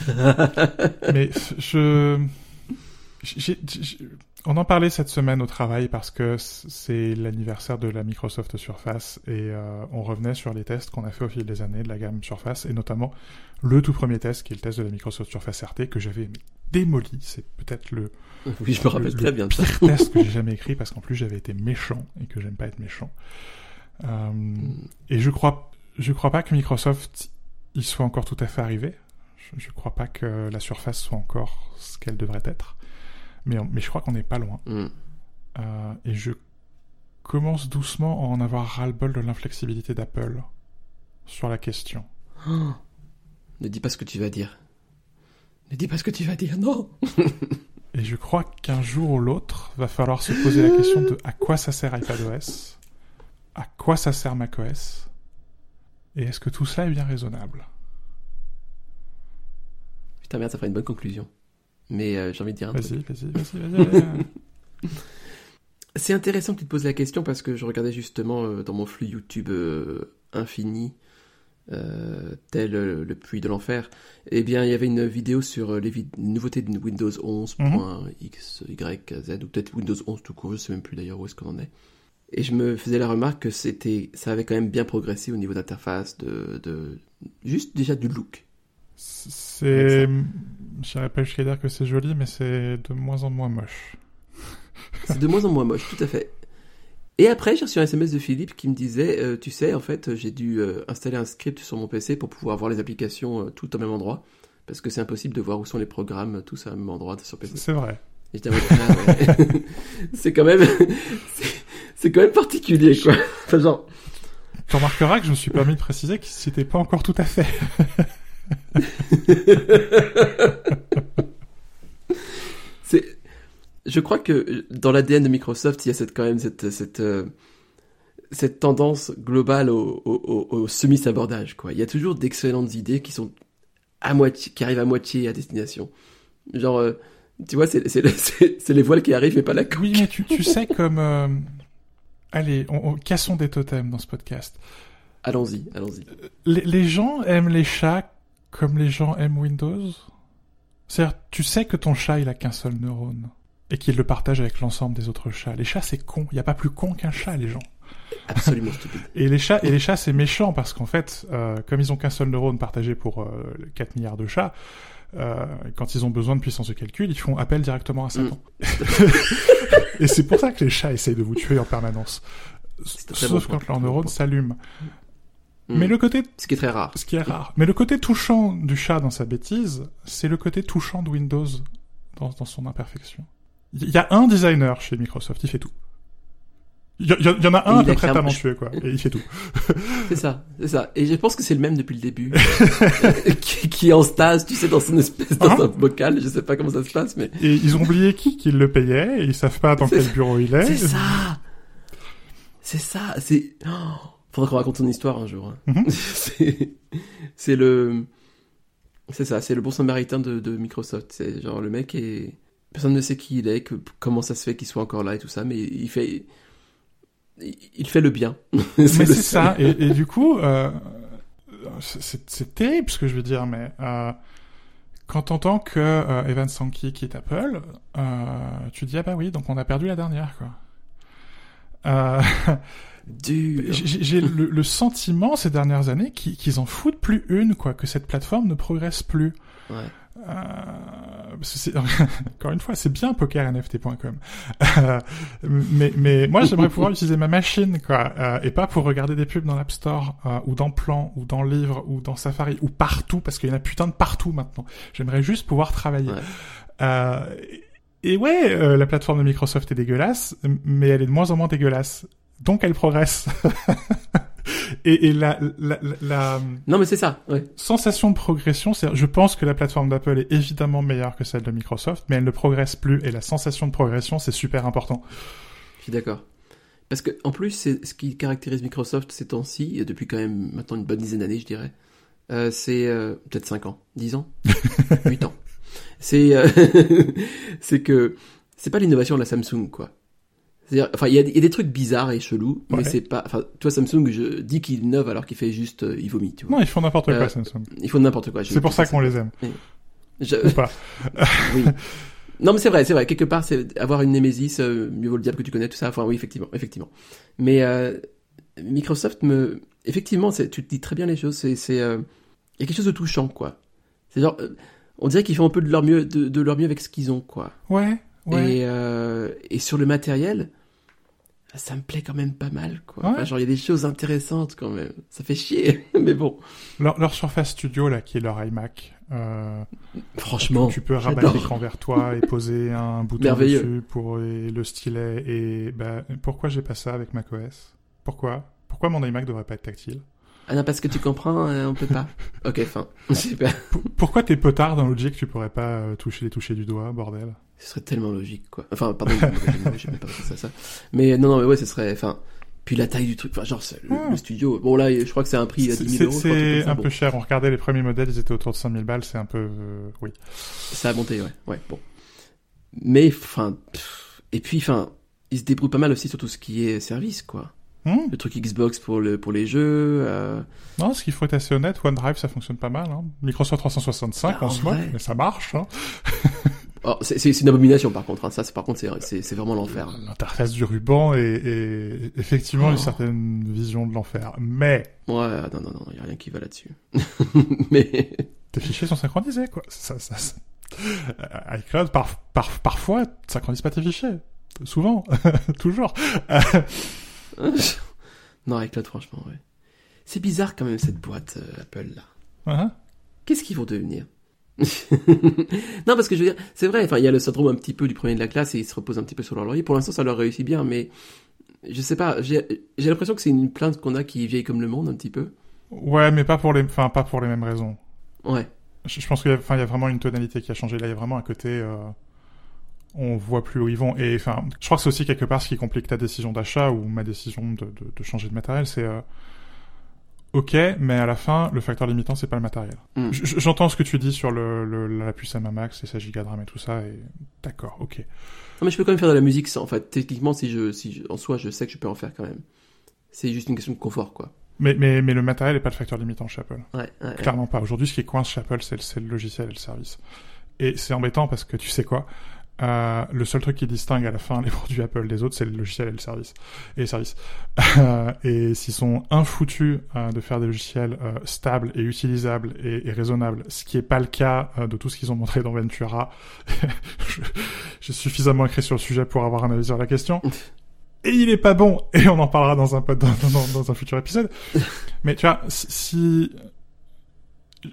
*laughs* mais je, j'ai- j'ai- on en parlait cette semaine au travail parce que c'est l'anniversaire de la Microsoft Surface et euh, on revenait sur les tests qu'on a fait au fil des années de la gamme Surface et notamment le tout premier test qui est le test de la Microsoft Surface RT que j'avais démoli. C'est peut-être le Oui, je me rappelle le très bien de ça. pire test que j'ai jamais écrit parce qu'en plus j'avais été méchant et que j'aime pas être méchant. Euh, et je crois, je crois pas que Microsoft y soit encore tout à fait arrivé. Je, je crois pas que la Surface soit encore ce qu'elle devrait être. Mais, on- mais je crois qu'on n'est pas loin. Mm. Euh, et je commence doucement à en avoir ras-le-bol de l'inflexibilité d'Apple sur la question. Oh. *gasps* Ne dis pas ce que tu vas dire. Ne dis pas ce que tu vas dire, non *laughs* Et je crois qu'un jour ou l'autre, va falloir se poser la question de à quoi ça sert iPadOS, à quoi ça sert macOS, et est-ce que tout ça est bien raisonnable? Putain, merde, ça ferait une bonne conclusion. Mais euh, j'ai envie de dire un truc. Vas-y, vas-y, vas-y, vas-y. vas-y. *laughs* *laughs* C'est intéressant que tu te poses la question parce que je regardais justement euh, dans mon flux YouTube euh, infini, tel le puits de l'enfer, eh bien il y avait une vidéo sur les vid- nouveautés de Windows 11.xyz ou peut-être Windows 11 tout court, je sais même plus d'ailleurs où est-ce qu'on en est. Et je me faisais la remarque que c'était, ça avait quand même bien progressé au niveau d'interface, de, de, juste déjà du look. C'est. Je pas jusqu'à dire que c'est joli, mais c'est de moins en moins moche. *laughs* C'est de moins en moins moche, tout à fait. Et après, j'ai reçu un SMS de Philippe qui me disait, euh, tu sais, en fait, j'ai dû euh, installer un script sur mon PC pour pouvoir voir les applications euh, toutes au même endroit, parce que c'est impossible de voir où sont les programmes tous au même endroit sur PC. C'est vrai. Ah ouais. *laughs* c'est quand même, *laughs* c'est- quand même particulier, quoi. *laughs* Enfin, genre, Tu remarqueras que je me suis permis de préciser que c'était pas encore tout à fait. *laughs* c'est, je crois que dans l'ADN de Microsoft, il y a cette quand même cette cette euh, cette tendance globale au, au, au- au semi-sabordage, quoi. Il y a toujours d'excellentes idées qui sont à moitié, qui arrivent à moitié à destination. Genre, euh, tu vois, c'est c'est *laughs* c'est c'est les voiles qui arrivent, mais pas la queue. Oui, mais tu, tu sais comme... euh, Allez, on, on- cassons des totems dans ce podcast. Allons-y, allons-y. Les, les gens aiment les chats comme les gens aiment Windows? C'est-à-dire, tu sais que ton chat, il a qu'un seul neurone. Et qu'il le partage avec l'ensemble des autres chats. Les chats, c'est con. Il n'y a pas plus con qu'un chat, les gens. Absolument stupide. *laughs* Et les chats, et les chats, c'est méchant parce qu'en fait, euh, comme ils ont qu'un seul neurone partagé pour euh, les 4 milliards de chats, euh, quand ils ont besoin de puissance de calcul, ils font appel directement à Satan. *laughs* et c'est pour ça que les chats essayent de vous tuer en permanence. Sauf bon quand point, leur très neurone bon s'allume. Mm. Mais le côté, Ce qui est très rare. ce qui est rare, mais le côté touchant du chat dans sa bêtise, c'est le côté touchant de Windows dans, dans son imperfection. Il y a un designer chez Microsoft, il fait tout. Il y, en a un Et à peu près talentueux, quoi, et il fait tout. *laughs* C'est ça, c'est ça. Et je pense que c'est le même depuis le début. *laughs* *laughs* qui, qui est en stase, tu sais, dans son espèce, dans Hein un bocal. Je sais pas comment ça se passe, mais. Et ils ont oublié qui, qui le payait, et ils savent pas dans quel bureau il est. C'est ça! C'est ça, c'est. Oh, faudra qu'on raconte son histoire un jour. hein. Mhm. c'est, c'est le. C'est ça, c'est le bon samaritain de, de Microsoft. C'est genre le mec est. Personne ne sait qui il est, que, comment ça se fait qu'il soit encore là et tout ça, mais il fait. Il, fait le bien. *laughs* Mais c'est ça, et, et du coup, euh, c'est- terrible ce que je veux dire, mais euh, quand t'entends que euh, Evan Sankey quitte Apple, euh, tu dis ah bah oui, donc on a perdu la dernière quoi. Euh, j'ai le, le sentiment ces dernières années qu'ils qu'ils en foutent plus une quoi, que cette plateforme ne progresse plus. Ouais. Euh, parce que c'est- *laughs* encore une fois, c'est bien pokernft.com. Euh, mais, mais moi, j'aimerais pouvoir *laughs* utiliser ma machine, quoi, euh, et pas pour regarder des pubs dans l'App Store, euh, ou dans Plan, ou dans Livre, ou dans Safari, ou partout, parce qu'il y en a putain de partout maintenant. J'aimerais juste pouvoir travailler. Ouais. Euh, et ouais, euh, la plateforme de Microsoft est dégueulasse, mais elle est de moins en moins dégueulasse. Donc elle progresse. *laughs* et, et la, la, la, la Non, mais c'est ça, ouais. sensation de progression, c'est, je pense que la plateforme d'Apple est évidemment meilleure que celle de Microsoft, mais elle ne progresse plus, et la sensation de progression, c'est super important. Je suis d'accord. Parce que, en plus, c'est ce qui caractérise Microsoft ces temps-ci, depuis quand même maintenant une bonne dizaine d'années, je dirais, euh, c'est euh, peut-être 5 ans, 10 ans, *laughs* 8 ans. C'est euh, *laughs* c'est que c'est pas l'innovation de la Samsung, quoi. C'est-à-dire, enfin, il y, a des- il y a des trucs bizarres et chelous, mais c'est pas. Enfin, toi, Samsung, je dis qu'il innove alors qu'il fait juste, euh, il vomit, tu vois. Non, ils font n'importe Euh, quoi, Samsung. Il faut n'importe quoi. je- C'est pour ça qu'on les aime. Je- Ou pas. *laughs* oui. Non, mais c'est vrai, c'est vrai. Quelque part, c'est avoir une némésis, euh, mieux vaut le diable que tu connais, tout ça. Enfin, oui, effectivement, effectivement. Mais euh, Microsoft me, effectivement, tu te dis très bien les choses. C'est, c'est, euh, il y a quelque chose de touchant, quoi. C'est genre, euh, on dirait qu'ils font un peu de leur mieux, de, de leur mieux avec ce qu'ils ont, quoi. Ouais, ouais. Et, euh, et sur le matériel, ça me plaît quand même pas mal, quoi. Ouais. Enfin, genre, il y a des choses intéressantes quand même. Ça fait chier, *laughs* mais bon. Leur, leur Surface Studio, là, qui est leur iMac, euh, Franchement, tu peux rabattre l'écran vers toi et poser un *laughs* bouton dessus pour le stylet. Et bah, pourquoi j'ai pas ça avec macOS Pourquoi? Pourquoi mon iMac devrait pas être tactile? Ah non, parce que tu comprends, euh, on peut pas. *laughs* Ok, fin. Super. P- Pourquoi tes potards dans Logic, tu pourrais pas euh, toucher les toucher du doigt, bordel? Ce serait tellement logique, quoi. Enfin, pardon, j'ai même pas pensé à ça. Mais non, non, mais ouais, ce serait, enfin, puis la taille du truc, enfin, genre, c'est- le, Ah. le studio, bon là, je crois que c'est un prix à C'est 10 000 euros. je c'est ça. un Bon, peu cher. On regardait les premiers modèles, ils étaient autour de 5000 balles. C'est un peu... euh, oui. Ça a monté, ouais, ouais, bon. Mais, enfin, et puis, enfin, ils se débrouillent pas mal aussi sur tout ce qui est service, quoi. Hmm Le truc Xbox pour le, pour les jeux, euh, Non, ce qu'il faut être assez honnête, OneDrive, ça fonctionne pas mal. Hein. Microsoft 365 Ah, en en soi, mais ça marche. Hein. *laughs* oh, c'est, une abomination, par contre, hein. Ça, c'est, par contre, c'est, vraiment l'enfer. L'interface du ruban est, est effectivement Oh. une certaine vision de l'enfer. Mais Ouais, non, non, non, y a rien qui va là-dessus. *laughs* mais, tes fichiers sont synchronisés, quoi. Ça, ça, ça- Euh, iCloud, par, par, parfois, synchronise pas tes fichiers. Souvent. *laughs* Toujours. Euh, *laughs* non, avec Cloud, franchement, ouais. C'est bizarre quand même cette boîte euh, Apple là. hein. Qu'est-ce qu'ils vont devenir? *laughs* Non, parce que je veux dire, c'est vrai. Enfin, il y a le syndrome un petit peu du premier de la classe et ils se reposent un petit peu sur leur laurier. Pour l'instant, ça leur réussit bien, mais je sais pas. J'ai l'impression que c'est une plainte qu'on a qui vieille comme le monde un petit peu. Ouais, mais pas pour les, enfin, pas pour les mêmes raisons. Ouais. Je, je pense qu'il y a, enfin, il y a vraiment une tonalité qui a changé. Là, il y a vraiment un côté, euh, on voit plus où ils vont. Et enfin, je crois que c'est aussi quelque part ce qui complique ta décision d'achat ou ma décision de, de, de changer de matériel, c'est euh, ok, mais à la fin, le facteur limitant, c'est pas le matériel. Hmm. J'entends ce que tu dis sur le, le- la puce M1 Max et sa giga de RAM et tout ça, et d'accord, ok. Non, mais je peux quand même faire de la musique sans. En fait, techniquement, si je, si je- en soi, je sais que je peux en faire quand même. C'est juste une question de confort, quoi. Mais, mais, mais le matériel est pas le facteur limitant chez Apple. Ouais. ouais, ouais. Clairement pas. Aujourd'hui, ce qui coince chez Apple, c'est le, c'est le logiciel et le service. Et c'est embêtant parce que tu sais quoi? Euh, Le seul truc qui distingue à la fin *laughs* les produits Apple des autres, c'est le logiciel et le service. Et les services. *laughs* Et s'ils sont infoutus euh, de faire des logiciels euh, stables et utilisables et, et raisonnables, ce qui est pas le cas euh, de tout ce qu'ils ont montré dans Ventura, *laughs* j'ai suffisamment écrit sur le sujet pour avoir un avis sur la question. Et il est pas bon, et on en parlera dans un, dans, dans, dans un futur épisode. Mais tu vois, si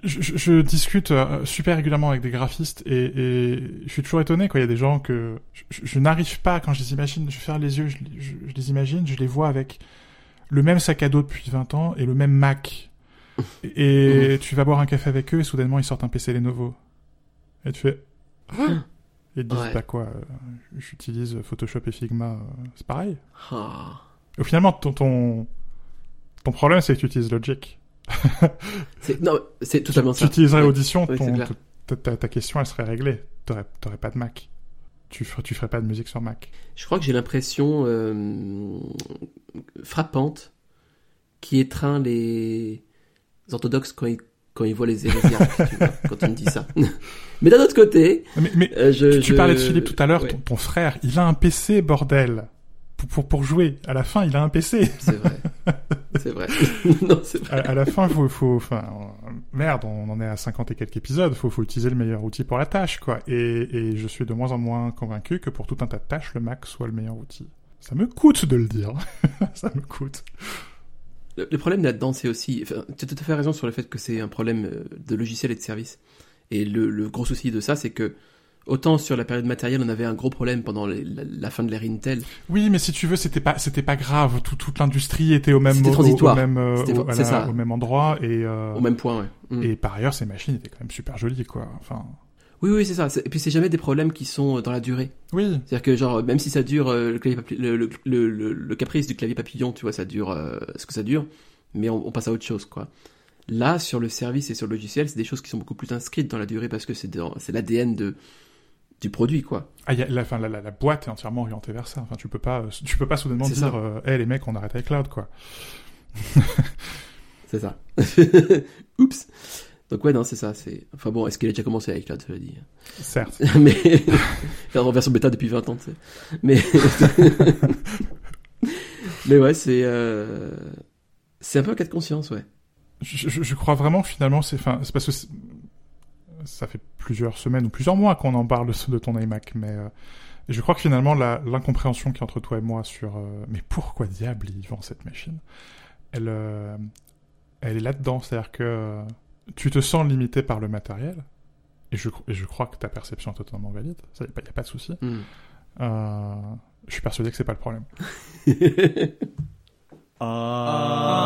je, je- je discute euh, super régulièrement avec des graphistes et, et je suis toujours étonné quand il y a des gens que je, je n'arrive pas quand je les imagine, je ferme les yeux, je, je- je les imagine, je les vois avec le même sac à dos depuis 20 ans et le même Mac. *laughs* Et tu vas boire un café avec eux et soudainement ils sortent un PC Lenovo. Et tu fais Ah et ils te disent Ouais. bah quoi, euh, j'utilise Photoshop et Figma, euh, c'est pareil. Ah. Au finalement ton ton, ton problème c'est que tu utilises Logic. Non, c'est totalement tu ça. utiliserais Ouais. Audition, ton- ta, ta- ta question elle serait réglée. T'aurais, t'aurais pas de Mac. Tu, ferais- tu ferais pas de musique sur Mac. Je crois que j'ai l'impression euh, frappante qui étreint les orthodoxes quand ils, quand ils voient les hérésiarques, *laughs* tu quand on me dit ça. *laughs* Mais d'un autre côté, Mais, mais euh, je, tu, tu je- parlais de Philippe tout à l'heure, ouais, ton, ton frère, il a un PC, bordel. Pour, pour, pour jouer. À la fin, il a un PC. C'est vrai. C'est vrai. *laughs* non, c'est vrai. à la fin, faut, faut, enfin, euh, merde, on en est à 50 et quelques épisodes. Faut, faut utiliser le meilleur outil pour la tâche, quoi. Et, et je suis de moins en moins convaincu que pour tout un tas de tâches, le Mac soit le meilleur outil. Ça me coûte de le dire. *laughs* Ça me coûte. Le, le problème là-dedans, c'est aussi. Enfin, tu as tout à fait raison sur le fait que c'est un problème euh, de logiciel et de service. Et le, le gros souci de ça, c'est que Autant sur la période matérielle, on avait un gros problème pendant les- la, la fin de l'ère Intel. Oui, mais si tu veux, c'était pas, c'était pas grave. Tout, toute l'industrie était au même, C'était au- transitoire. au, même, euh, au, voilà, ça. au même endroit et, euh, Au même point, ouais. Mm. et par ailleurs, ces machines étaient quand même super jolies, quoi. Enfin, Oui, oui, c'est ça. Et puis c'est jamais des problèmes qui sont dans la durée. oui, C'est-à-dire que genre même si ça dure euh, le, clavier papi- le, le, le, le- le caprice du clavier papillon, tu vois, ça dure euh, ce que ça dure, mais on, on passe à autre chose, quoi. Là, sur le service et sur le logiciel, c'est des choses qui sont beaucoup plus inscrites dans la durée parce que c'est dans- c'est l'ADN de du produit, quoi. Ah, y a, la, fin, la, la, la boîte est entièrement orientée vers ça. Enfin, tu peux pas, euh, tu peux pas soudainement dire, ça. euh, hey, les mecs, on arrête avec cloud, quoi. *laughs* C'est ça. *laughs* Oups. Donc ouais, non, c'est ça. C'est. Enfin bon, est-ce qu'il a déjà commencé avec Cloud, cela dit? Certes. *laughs* Mais en version bêta depuis 20 ans, tu sais. Mais mais ouais, c'est euh... c'est un peu un cas de conscience, ouais. Je, je, je crois vraiment finalement, c'est, enfin, c'est parce que ça fait plusieurs semaines ou plusieurs mois qu'on en parle de, de ton iMac, mais euh, je crois que finalement, l'incompréhension qui est entre toi et moi sur, euh, mais pourquoi diable il vend cette machine, elle, euh, elle est là-dedans, c'est-à-dire que euh, tu te sens limité par le matériel, et je, et je crois que ta perception est totalement valide, il n'y a, pas- y a pas de souci. Hmm. Euh, je suis persuadé que c'est pas le problème. *laughs* Ah.